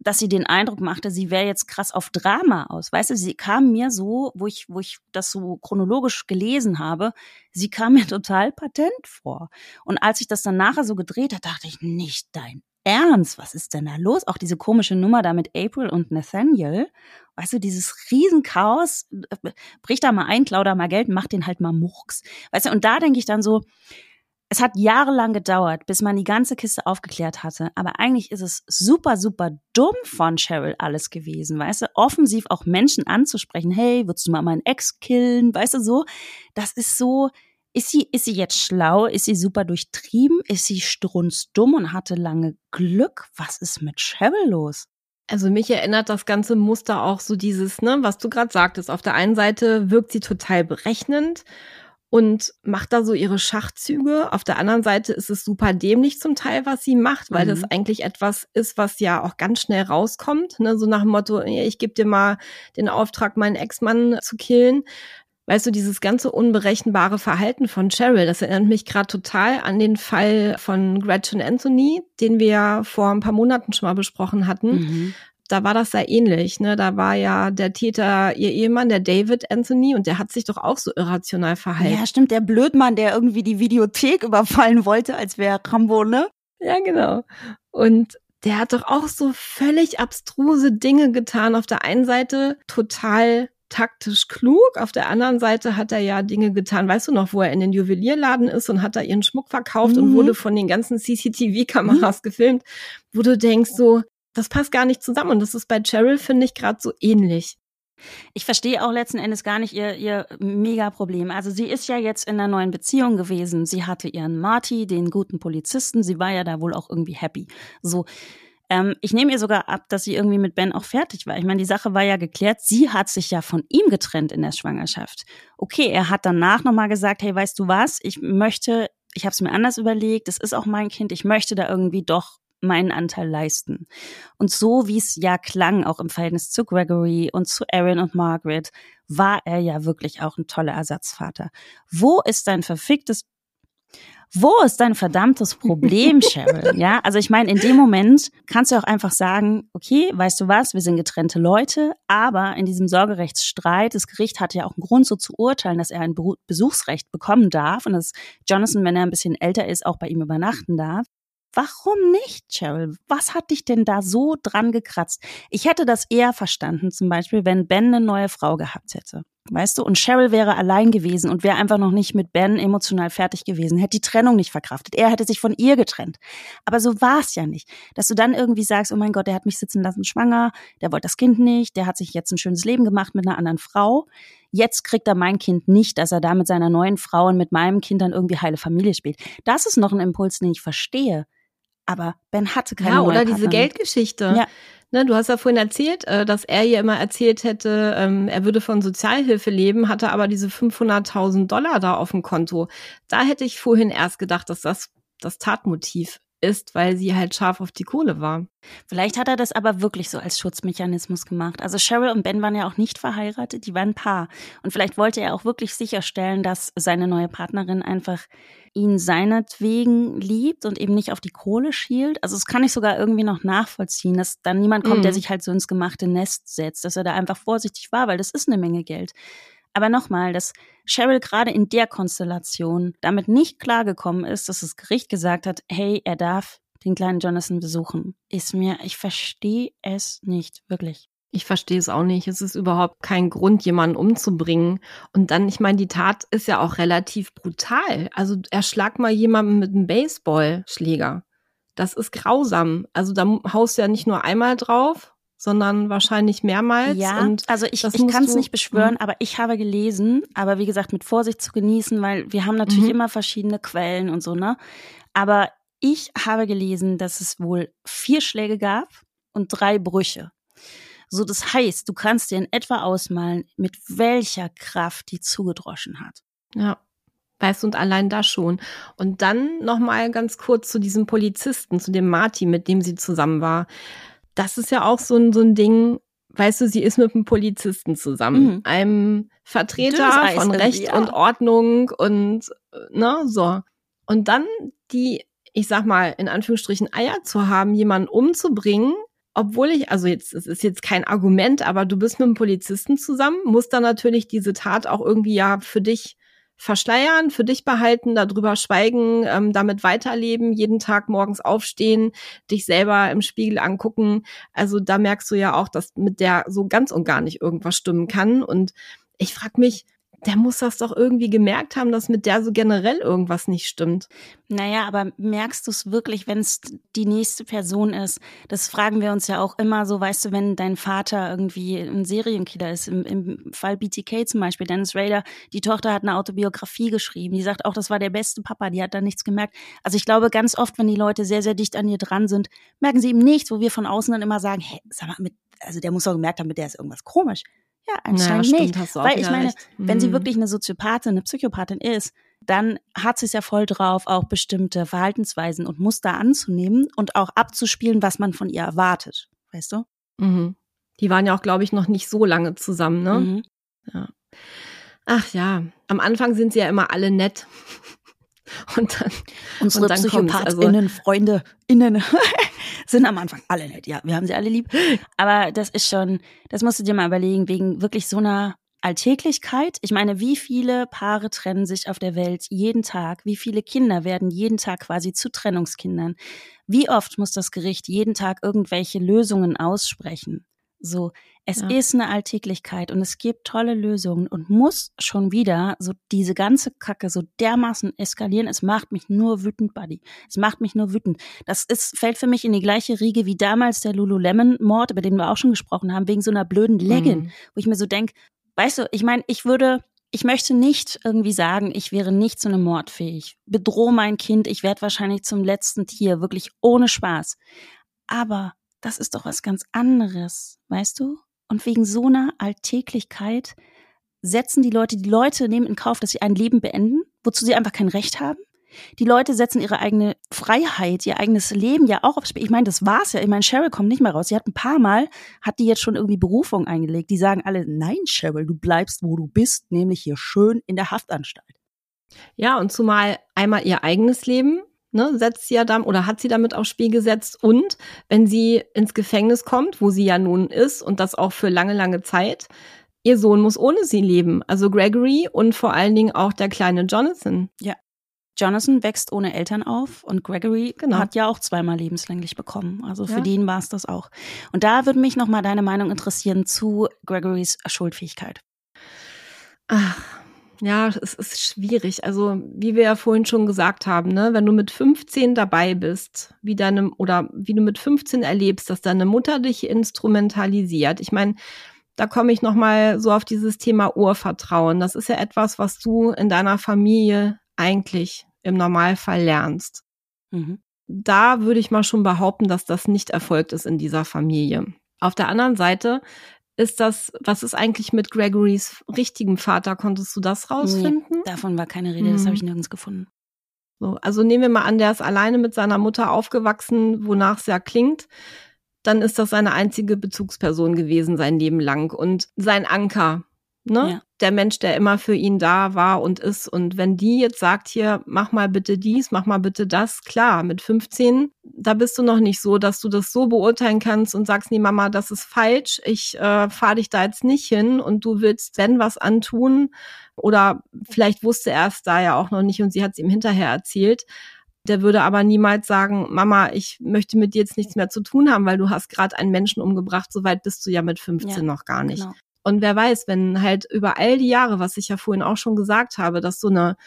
dass sie den Eindruck machte, sie wäre jetzt krass auf Drama aus. Weißt du, sie kam mir so, wo ich, wo ich das so chronologisch gelesen habe, sie kam mir total patent vor. Und als ich das dann nachher so gedreht hat, dachte ich, nicht dein Ernst, was ist denn da los? Auch diese komische Nummer da mit April und Nathaniel. Weißt du, dieses Riesenchaos, äh, brich da mal ein, klau da mal Geld, mach den halt mal Murks. Weißt du, und da denke ich dann so, es hat jahrelang gedauert, bis man die ganze Kiste aufgeklärt hatte. Aber eigentlich ist es super, super dumm von Cheryl alles gewesen, weißt du? Offensiv auch Menschen anzusprechen. Hey, würdest du mal meinen Ex killen? Weißt du so? Das ist so, ist sie, ist sie jetzt schlau? Ist sie super durchtrieben? Ist sie strunzdumm und hatte lange Glück? Was ist mit Cheryl los? Also mich erinnert das ganze Muster auch so dieses, ne, was du gerade sagtest. Auf der einen Seite wirkt sie total berechnend und macht da so ihre Schachzüge. Auf der anderen Seite ist es super dämlich zum Teil, was sie macht, weil mhm. das eigentlich etwas ist, was ja auch ganz schnell rauskommt. Ne? So nach dem Motto, ich gebe dir mal den Auftrag, meinen Ex-Mann zu killen. Weißt du, dieses ganze unberechenbare Verhalten von Cheryl, das erinnert mich gerade total an den Fall von Gretchen Anthony, den wir ja vor ein paar Monaten schon mal besprochen hatten. Mhm da war das sehr ähnlich. Ne? Da war ja der Täter ihr Ehemann, der David Anthony, und der hat sich doch auch so irrational verhalten. Ja, stimmt, der Blödmann, der irgendwie die Videothek überfallen wollte, als wäre Rambo, ne? Ja, genau. Und der hat doch auch so völlig abstruse Dinge getan. Auf der einen Seite total taktisch klug, auf der anderen Seite hat er ja Dinge getan, weißt du noch, wo er in den Juwelierladen ist und hat da ihren Schmuck verkauft mhm. und wurde von den ganzen CCTV-Kameras mhm. gefilmt, wo du denkst so, das passt gar nicht zusammen. Und das ist bei Cheryl, finde ich, gerade so ähnlich. Ich verstehe auch letzten Endes gar nicht ihr, ihr Mega-Problem. Also sie ist ja jetzt in einer neuen Beziehung gewesen. Sie hatte ihren Marty, den guten Polizisten. Sie war ja da wohl auch irgendwie happy. So. Ähm, ich nehme ihr sogar ab, dass sie irgendwie mit Ben auch fertig war. Ich meine, die Sache war ja geklärt. Sie hat sich ja von ihm getrennt in der Schwangerschaft. Okay, er hat danach nochmal gesagt, hey, weißt du was? Ich möchte, ich habe es mir anders überlegt. Es ist auch mein Kind. Ich möchte da irgendwie doch meinen Anteil leisten. Und so wie es ja klang, auch im Verhältnis zu Gregory und zu Aaron und Margaret, war er ja wirklich auch ein toller Ersatzvater. Wo ist dein verficktes wo ist dein verdammtes Problem, Cheryl? ja, also ich meine, in dem Moment kannst du auch einfach sagen, okay, weißt du was, wir sind getrennte Leute, aber in diesem Sorgerechtsstreit, das Gericht hatte ja auch einen Grund so zu urteilen, dass er ein Besuchsrecht bekommen darf und dass Jonathan, wenn er ein bisschen älter ist, auch bei ihm übernachten darf. Warum nicht, Cheryl? Was hat dich denn da so dran gekratzt? Ich hätte das eher verstanden, zum Beispiel, wenn Ben eine neue Frau gehabt hätte. Weißt du, und Cheryl wäre allein gewesen und wäre einfach noch nicht mit Ben emotional fertig gewesen, hätte die Trennung nicht verkraftet. Er hätte sich von ihr getrennt. Aber so war es ja nicht. Dass du dann irgendwie sagst, oh mein Gott, der hat mich sitzen lassen schwanger, der wollte das Kind nicht, der hat sich jetzt ein schönes Leben gemacht mit einer anderen Frau. Jetzt kriegt er mein Kind nicht, dass er da mit seiner neuen Frau und mit meinem Kind dann irgendwie heile Familie spielt. Das ist noch ein Impuls, den ich verstehe. Aber Ben hatte keine Ja, oder diese Geldgeschichte. Ja. Ne, du hast ja vorhin erzählt, äh, dass er ihr immer erzählt hätte, ähm, er würde von Sozialhilfe leben, hatte aber diese 500.000 Dollar da auf dem Konto. Da hätte ich vorhin erst gedacht, dass das das Tatmotiv ist, weil sie halt scharf auf die Kohle war. Vielleicht hat er das aber wirklich so als Schutzmechanismus gemacht. Also Cheryl und Ben waren ja auch nicht verheiratet, die waren ein Paar. Und vielleicht wollte er auch wirklich sicherstellen, dass seine neue Partnerin einfach ihn seinetwegen liebt und eben nicht auf die Kohle schielt. Also das kann ich sogar irgendwie noch nachvollziehen, dass dann niemand kommt, mhm. der sich halt so ins gemachte Nest setzt, dass er da einfach vorsichtig war, weil das ist eine Menge Geld. Aber nochmal, dass Cheryl gerade in der Konstellation damit nicht klargekommen ist, dass das Gericht gesagt hat, hey, er darf den kleinen Jonathan besuchen, ist mir, ich verstehe es nicht, wirklich. Ich verstehe es auch nicht. Es ist überhaupt kein Grund, jemanden umzubringen. Und dann, ich meine, die Tat ist ja auch relativ brutal. Also erschlag mal jemanden mit einem Baseballschläger. Das ist grausam. Also da haust du ja nicht nur einmal drauf, sondern wahrscheinlich mehrmals. Ja, und also ich, ich kann es nicht beschwören, mhm. aber ich habe gelesen, aber wie gesagt, mit Vorsicht zu genießen, weil wir haben natürlich mhm. immer verschiedene Quellen und so, ne? Aber ich habe gelesen, dass es wohl vier Schläge gab und drei Brüche. So, das heißt, du kannst dir in etwa ausmalen, mit welcher Kraft die zugedroschen hat. Ja. Weißt du, und allein das schon. Und dann nochmal ganz kurz zu diesem Polizisten, zu dem Martin, mit dem sie zusammen war das ist ja auch so ein, so ein Ding, weißt du, sie ist mit einem Polizisten zusammen, mhm. einem Vertreter von Recht ja. und Ordnung und ne, so. Und dann die, ich sag mal, in Anführungsstrichen Eier zu haben, jemanden umzubringen, obwohl ich, also jetzt, es ist jetzt kein Argument, aber du bist mit einem Polizisten zusammen, musst dann natürlich diese Tat auch irgendwie ja für dich verschleiern, für dich behalten, darüber schweigen, ähm, damit weiterleben, jeden Tag morgens aufstehen, dich selber im Spiegel angucken. Also da merkst du ja auch, dass mit der so ganz und gar nicht irgendwas stimmen kann. Und ich frag mich, der muss das doch irgendwie gemerkt haben, dass mit der so generell irgendwas nicht stimmt. Naja, aber merkst du es wirklich, wenn es die nächste Person ist? Das fragen wir uns ja auch immer so, weißt du, wenn dein Vater irgendwie ein Serienkiller ist, im, im Fall BTK zum Beispiel, Dennis Rader, die Tochter hat eine Autobiografie geschrieben, die sagt auch, das war der beste Papa, die hat da nichts gemerkt. Also ich glaube, ganz oft, wenn die Leute sehr, sehr dicht an ihr dran sind, merken sie eben nichts, wo wir von außen dann immer sagen, hey, sag mal, mit, also der muss doch gemerkt haben, mit der ist irgendwas komisch. Ja, anscheinend ja, stimmt, nicht. Weil ich meine, recht. wenn sie mhm. wirklich eine Soziopathin, eine Psychopathin ist, dann hat sie es ja voll drauf, auch bestimmte Verhaltensweisen und Muster anzunehmen und auch abzuspielen, was man von ihr erwartet. Weißt du? Mhm. Die waren ja auch, glaube ich, noch nicht so lange zusammen, ne? Mhm. Ja. Ach ja, am Anfang sind sie ja immer alle nett. Und dann unsere und dann PsychopathInnen, also, Freunde, innen sind am Anfang alle nett. Ja, wir haben sie alle lieb. Aber das ist schon, das musst du dir mal überlegen, wegen wirklich so einer Alltäglichkeit. Ich meine, wie viele Paare trennen sich auf der Welt jeden Tag? Wie viele Kinder werden jeden Tag quasi zu Trennungskindern? Wie oft muss das Gericht jeden Tag irgendwelche Lösungen aussprechen? So, es ja. ist eine Alltäglichkeit und es gibt tolle Lösungen und muss schon wieder so diese ganze Kacke so dermaßen eskalieren. Es macht mich nur wütend, Buddy. Es macht mich nur wütend. Das ist, fällt für mich in die gleiche Riege wie damals der Lululemon-Mord, über den wir auch schon gesprochen haben, wegen so einer blöden Leggin, mhm. wo ich mir so denk, weißt du, ich meine, ich würde, ich möchte nicht irgendwie sagen, ich wäre nicht zu einem Mord fähig. Bedrohe mein Kind, ich werde wahrscheinlich zum letzten Tier, wirklich ohne Spaß. Aber das ist doch was ganz anderes, weißt du? Und wegen so einer Alltäglichkeit setzen die Leute, die Leute nehmen in Kauf, dass sie ein Leben beenden, wozu sie einfach kein Recht haben. Die Leute setzen ihre eigene Freiheit, ihr eigenes Leben ja auch aufs Spiel. Ich meine, das war's ja. Ich meine, Cheryl kommt nicht mehr raus. Sie hat ein paar Mal, hat die jetzt schon irgendwie Berufung eingelegt. Die sagen alle, nein, Cheryl, du bleibst, wo du bist, nämlich hier schön in der Haftanstalt. Ja, und zumal einmal ihr eigenes Leben, ne, setzt sie ja dann oder hat sie damit aufs Spiel gesetzt. Und wenn sie ins Gefängnis kommt, wo sie ja nun ist und das auch für lange, lange Zeit, ihr Sohn muss ohne sie leben. Also Gregory und vor allen Dingen auch der kleine Jonathan. Ja. Jonathan wächst ohne Eltern auf und Gregory genau. hat ja auch zweimal lebenslänglich bekommen. Also für ja. den war es das auch. Und da würde mich nochmal deine Meinung interessieren zu Gregorys Schuldfähigkeit. Ach, ja, es ist schwierig. Also, wie wir ja vorhin schon gesagt haben, ne, wenn du mit 15 dabei bist, wie deine, oder wie du mit 15 erlebst, dass deine Mutter dich instrumentalisiert. Ich meine, da komme ich nochmal so auf dieses Thema Urvertrauen. Das ist ja etwas, was du in deiner Familie eigentlich im Normalfall lernst. Mhm. Da würde ich mal schon behaupten, dass das nicht erfolgt ist in dieser Familie. Auf der anderen Seite ist das, was ist eigentlich mit Gregorys richtigem Vater? Konntest du das rausfinden? Nee, davon war keine Rede, das habe ich mhm. nirgends gefunden. So, also nehmen wir mal an, der ist alleine mit seiner Mutter aufgewachsen, wonach es ja klingt. Dann ist das seine einzige Bezugsperson gewesen sein Leben lang und sein Anker, ne? Ja. Der Mensch, der immer für ihn da war und ist. Und wenn die jetzt sagt hier, mach mal bitte dies, mach mal bitte das, klar, mit 15, da bist du noch nicht so, dass du das so beurteilen kannst und sagst, nee, Mama, das ist falsch, ich äh, fahre dich da jetzt nicht hin und du willst wenn was antun. Oder vielleicht wusste er es da ja auch noch nicht und sie hat es ihm hinterher erzählt. Der würde aber niemals sagen, Mama, ich möchte mit dir jetzt nichts mehr zu tun haben, weil du hast gerade einen Menschen umgebracht. Soweit bist du ja mit 15 ja, noch gar nicht. Genau. Und wer weiß, wenn halt über all die Jahre, was ich ja vorhin auch schon gesagt habe, dass so eine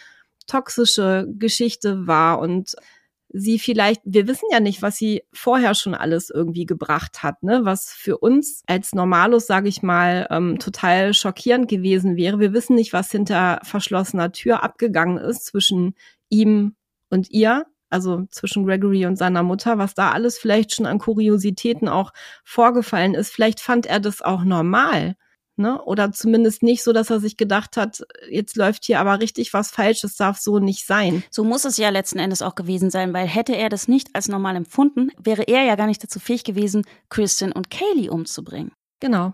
toxische Geschichte war und sie vielleicht, wir wissen ja nicht, was sie vorher schon alles irgendwie gebracht hat, ne? Was für uns als Normalos, sage ich mal, ähm, total schockierend gewesen wäre. Wir wissen nicht, was hinter verschlossener Tür abgegangen ist zwischen ihm und ihr, also zwischen Gregory und seiner Mutter, was da alles vielleicht schon an Kuriositäten auch vorgefallen ist. Vielleicht fand er das auch normal. Ne? Oder zumindest nicht so, dass er sich gedacht hat, jetzt läuft hier aber richtig was falsch, es darf so nicht sein. So muss es ja letzten Endes auch gewesen sein, weil hätte er das nicht als normal empfunden, wäre er ja gar nicht dazu fähig gewesen, Kristen und Kaylee umzubringen. Genau.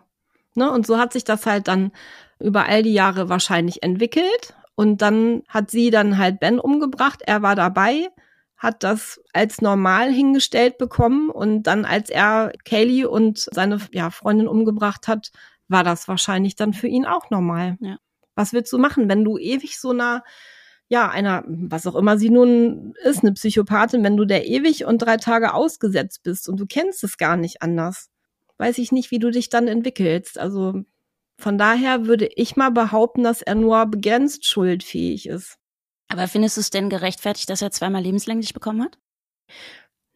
Ne? Und so hat sich das halt dann über all die Jahre wahrscheinlich entwickelt. Und dann hat sie dann halt Ben umgebracht. Er war dabei, hat das als normal hingestellt bekommen. Und dann, als er Kaylee und seine ja, Freundin umgebracht hat, war das wahrscheinlich dann für ihn auch normal. Ja. Was willst du machen, wenn du ewig so einer, ja, einer, was auch immer sie nun ist, eine Psychopathin, wenn du der ewig und drei Tage ausgesetzt bist und du kennst es gar nicht anders? Weiß ich nicht, wie du dich dann entwickelst. Also von daher würde ich mal behaupten, dass er nur begrenzt schuldfähig ist. Aber findest du es denn gerechtfertigt, dass er zweimal lebenslänglich bekommen hat?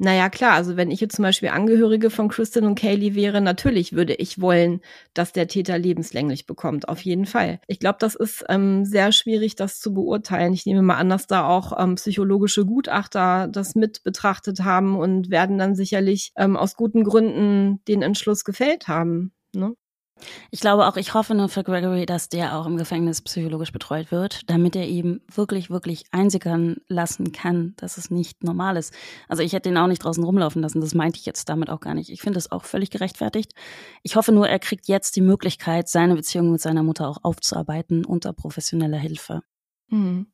Naja, klar, also wenn ich jetzt zum Beispiel Angehörige von Kristen und Kaylee wäre, natürlich würde ich wollen, dass der Täter lebenslänglich bekommt, auf jeden Fall. Ich glaube, das ist ähm, sehr schwierig, das zu beurteilen. Ich nehme mal an, dass da auch ähm, psychologische Gutachter das mit betrachtet haben und werden dann sicherlich ähm, aus guten Gründen den Entschluss gefällt haben. Ne? Ich glaube auch, ich hoffe nur für Gregory, dass der auch im Gefängnis psychologisch betreut wird, damit er eben wirklich, wirklich einsickern lassen kann, dass es nicht normal ist. Also ich hätte ihn auch nicht draußen rumlaufen lassen, das meinte ich jetzt damit auch gar nicht. Ich finde es auch völlig gerechtfertigt. Ich hoffe nur, er kriegt jetzt die Möglichkeit, seine Beziehung mit seiner Mutter auch aufzuarbeiten unter professioneller Hilfe. Mhm.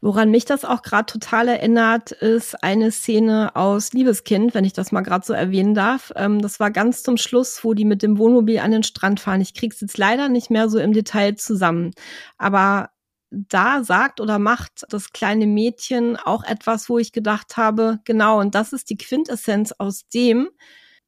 Woran mich das auch gerade total erinnert, ist eine Szene aus Liebeskind, wenn ich das mal gerade so erwähnen darf. Ähm, das war ganz zum Schluss, wo die mit dem Wohnmobil an den Strand fahren. Ich krieg's jetzt leider nicht mehr so im Detail zusammen. Aber da sagt oder macht das kleine Mädchen auch etwas, wo ich gedacht habe, genau, und das ist die Quintessenz aus dem,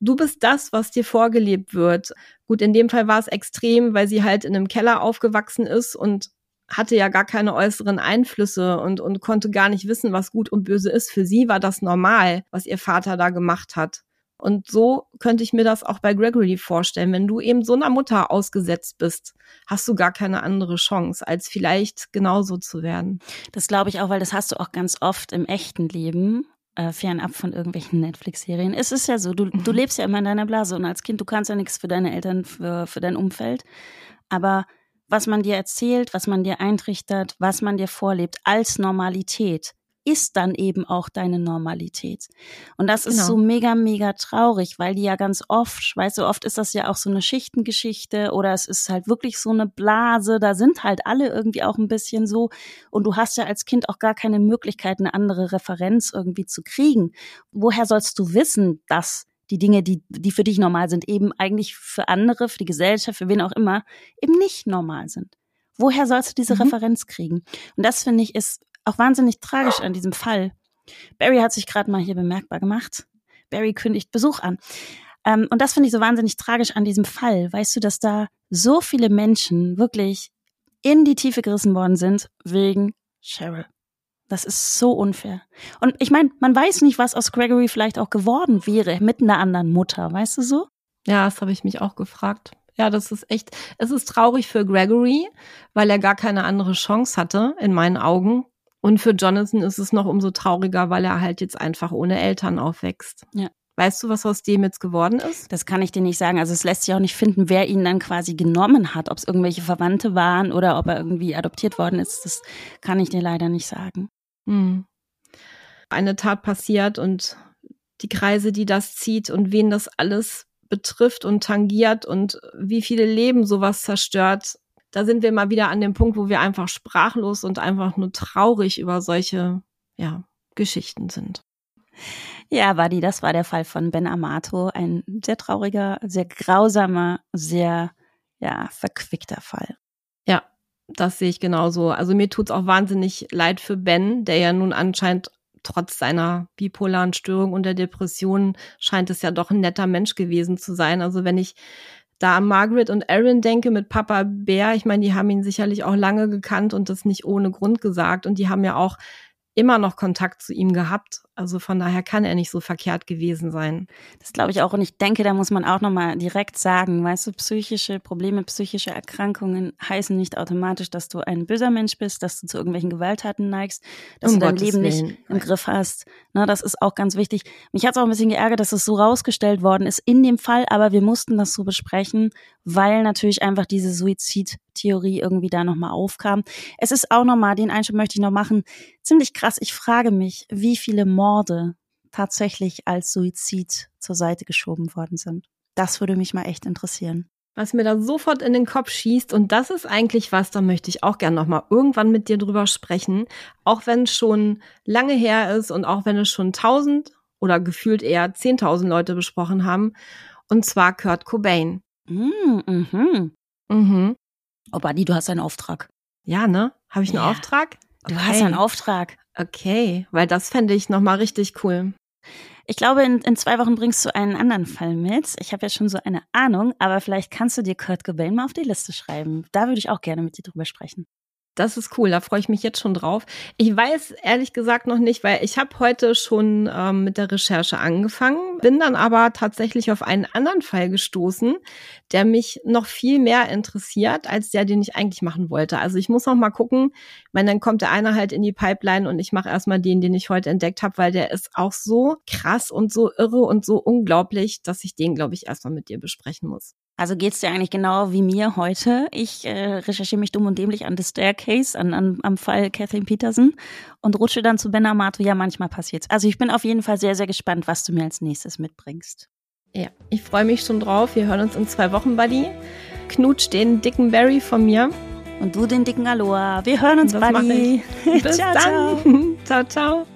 du bist das, was dir vorgelebt wird. Gut, in dem Fall war es extrem, weil sie halt in einem Keller aufgewachsen ist und hatte ja gar keine äußeren Einflüsse und, und konnte gar nicht wissen, was gut und böse ist. Für sie war das normal, was ihr Vater da gemacht hat. Und so könnte ich mir das auch bei Gregory vorstellen. Wenn du eben so einer Mutter ausgesetzt bist, hast du gar keine andere Chance, als vielleicht genauso zu werden. Das glaube ich auch, weil das hast du auch ganz oft im echten Leben äh, fernab von irgendwelchen Netflix-Serien. Es ist ja so, du, du mhm. lebst ja immer in deiner Blase und als Kind, du kannst ja nichts für deine Eltern, für, für dein Umfeld. Aber was man dir erzählt, was man dir eintrichtert, was man dir vorlebt als Normalität, ist dann eben auch deine Normalität. Und das ist genau. so mega, mega traurig, weil die ja ganz oft, weißt du, oft ist das ja auch so eine Schichtengeschichte oder es ist halt wirklich so eine Blase, da sind halt alle irgendwie auch ein bisschen so und du hast ja als Kind auch gar keine Möglichkeit, eine andere Referenz irgendwie zu kriegen. Woher sollst du wissen, dass die Dinge, die, die für dich normal sind, eben eigentlich für andere, für die Gesellschaft, für wen auch immer, eben nicht normal sind. Woher sollst du diese mhm. Referenz kriegen? Und das finde ich ist auch wahnsinnig tragisch an diesem Fall. Barry hat sich gerade mal hier bemerkbar gemacht. Barry kündigt Besuch an. Ähm, und das finde ich so wahnsinnig tragisch an diesem Fall. Weißt du, dass da so viele Menschen wirklich in die Tiefe gerissen worden sind wegen Cheryl. Das ist so unfair. Und ich meine, man weiß nicht, was aus Gregory vielleicht auch geworden wäre mit einer anderen Mutter, weißt du so? Ja, das habe ich mich auch gefragt. Ja, das ist echt, es ist traurig für Gregory, weil er gar keine andere Chance hatte, in meinen Augen. Und für Jonathan ist es noch umso trauriger, weil er halt jetzt einfach ohne Eltern aufwächst. Ja. Weißt du, was aus dem jetzt geworden ist? Das kann ich dir nicht sagen. Also es lässt sich auch nicht finden, wer ihn dann quasi genommen hat. Ob es irgendwelche Verwandte waren oder ob er irgendwie adoptiert worden ist, das kann ich dir leider nicht sagen. Hm. Eine Tat passiert und die Kreise, die das zieht und wen das alles betrifft und tangiert und wie viele Leben sowas zerstört, da sind wir mal wieder an dem Punkt, wo wir einfach sprachlos und einfach nur traurig über solche ja, Geschichten sind. Ja, Wadi, das war der Fall von Ben Amato. Ein sehr trauriger, sehr grausamer, sehr ja, verquickter Fall. Ja, das sehe ich genauso. Also mir tut's auch wahnsinnig leid für Ben, der ja nun anscheinend trotz seiner bipolaren Störung und der Depression scheint es ja doch ein netter Mensch gewesen zu sein. Also wenn ich da an Margaret und Aaron denke mit Papa Bär, ich meine, die haben ihn sicherlich auch lange gekannt und das nicht ohne Grund gesagt und die haben ja auch immer noch Kontakt zu ihm gehabt. Also von daher kann er nicht so verkehrt gewesen sein. Das glaube ich auch. Und ich denke, da muss man auch nochmal direkt sagen, weißt du, psychische Probleme, psychische Erkrankungen heißen nicht automatisch, dass du ein böser Mensch bist, dass du zu irgendwelchen Gewalttaten neigst, dass um du dein Gottes Leben Willen. nicht im Griff hast. Na, das ist auch ganz wichtig. Mich hat es auch ein bisschen geärgert, dass es so rausgestellt worden ist in dem Fall, aber wir mussten das so besprechen, weil natürlich einfach diese Suizidtheorie irgendwie da nochmal aufkam. Es ist auch nochmal, den Einschub möchte ich noch machen, ziemlich krass. Ich frage mich, wie viele Morde Morde tatsächlich als Suizid zur Seite geschoben worden sind. Das würde mich mal echt interessieren. Was mir da sofort in den Kopf schießt, und das ist eigentlich was, da möchte ich auch gerne nochmal irgendwann mit dir drüber sprechen, auch wenn es schon lange her ist und auch wenn es schon tausend oder gefühlt eher zehntausend Leute besprochen haben, und zwar Kurt Cobain. Mm, mhm. Mhm. Oh, Buddy, du hast einen Auftrag. Ja, ne? Habe ich einen ja. Auftrag? Du okay. hast einen Auftrag. Okay, weil das fände ich nochmal richtig cool. Ich glaube, in, in zwei Wochen bringst du einen anderen Fall mit. Ich habe ja schon so eine Ahnung, aber vielleicht kannst du dir Kurt Cobain mal auf die Liste schreiben. Da würde ich auch gerne mit dir drüber sprechen. Das ist cool, da freue ich mich jetzt schon drauf. Ich weiß ehrlich gesagt noch nicht, weil ich habe heute schon ähm, mit der Recherche angefangen, bin dann aber tatsächlich auf einen anderen Fall gestoßen, der mich noch viel mehr interessiert als der, den ich eigentlich machen wollte. Also ich muss noch mal gucken, weil dann kommt der eine halt in die Pipeline und ich mache erstmal den, den ich heute entdeckt habe, weil der ist auch so krass und so irre und so unglaublich, dass ich den, glaube ich, erstmal mit dir besprechen muss. Also geht's dir eigentlich genau wie mir heute. Ich äh, recherchiere mich dumm und dämlich an The Staircase, an, an, am Fall Kathleen Peterson und rutsche dann zu Ben Amato. Ja, manchmal passiert's. Also ich bin auf jeden Fall sehr, sehr gespannt, was du mir als nächstes mitbringst. Ja, ich freue mich schon drauf. Wir hören uns in zwei Wochen, Buddy. Knutsch den dicken Barry von mir. Und du den dicken Aloha. Wir hören uns, das Buddy. Bis ciao, dann. ciao, ciao.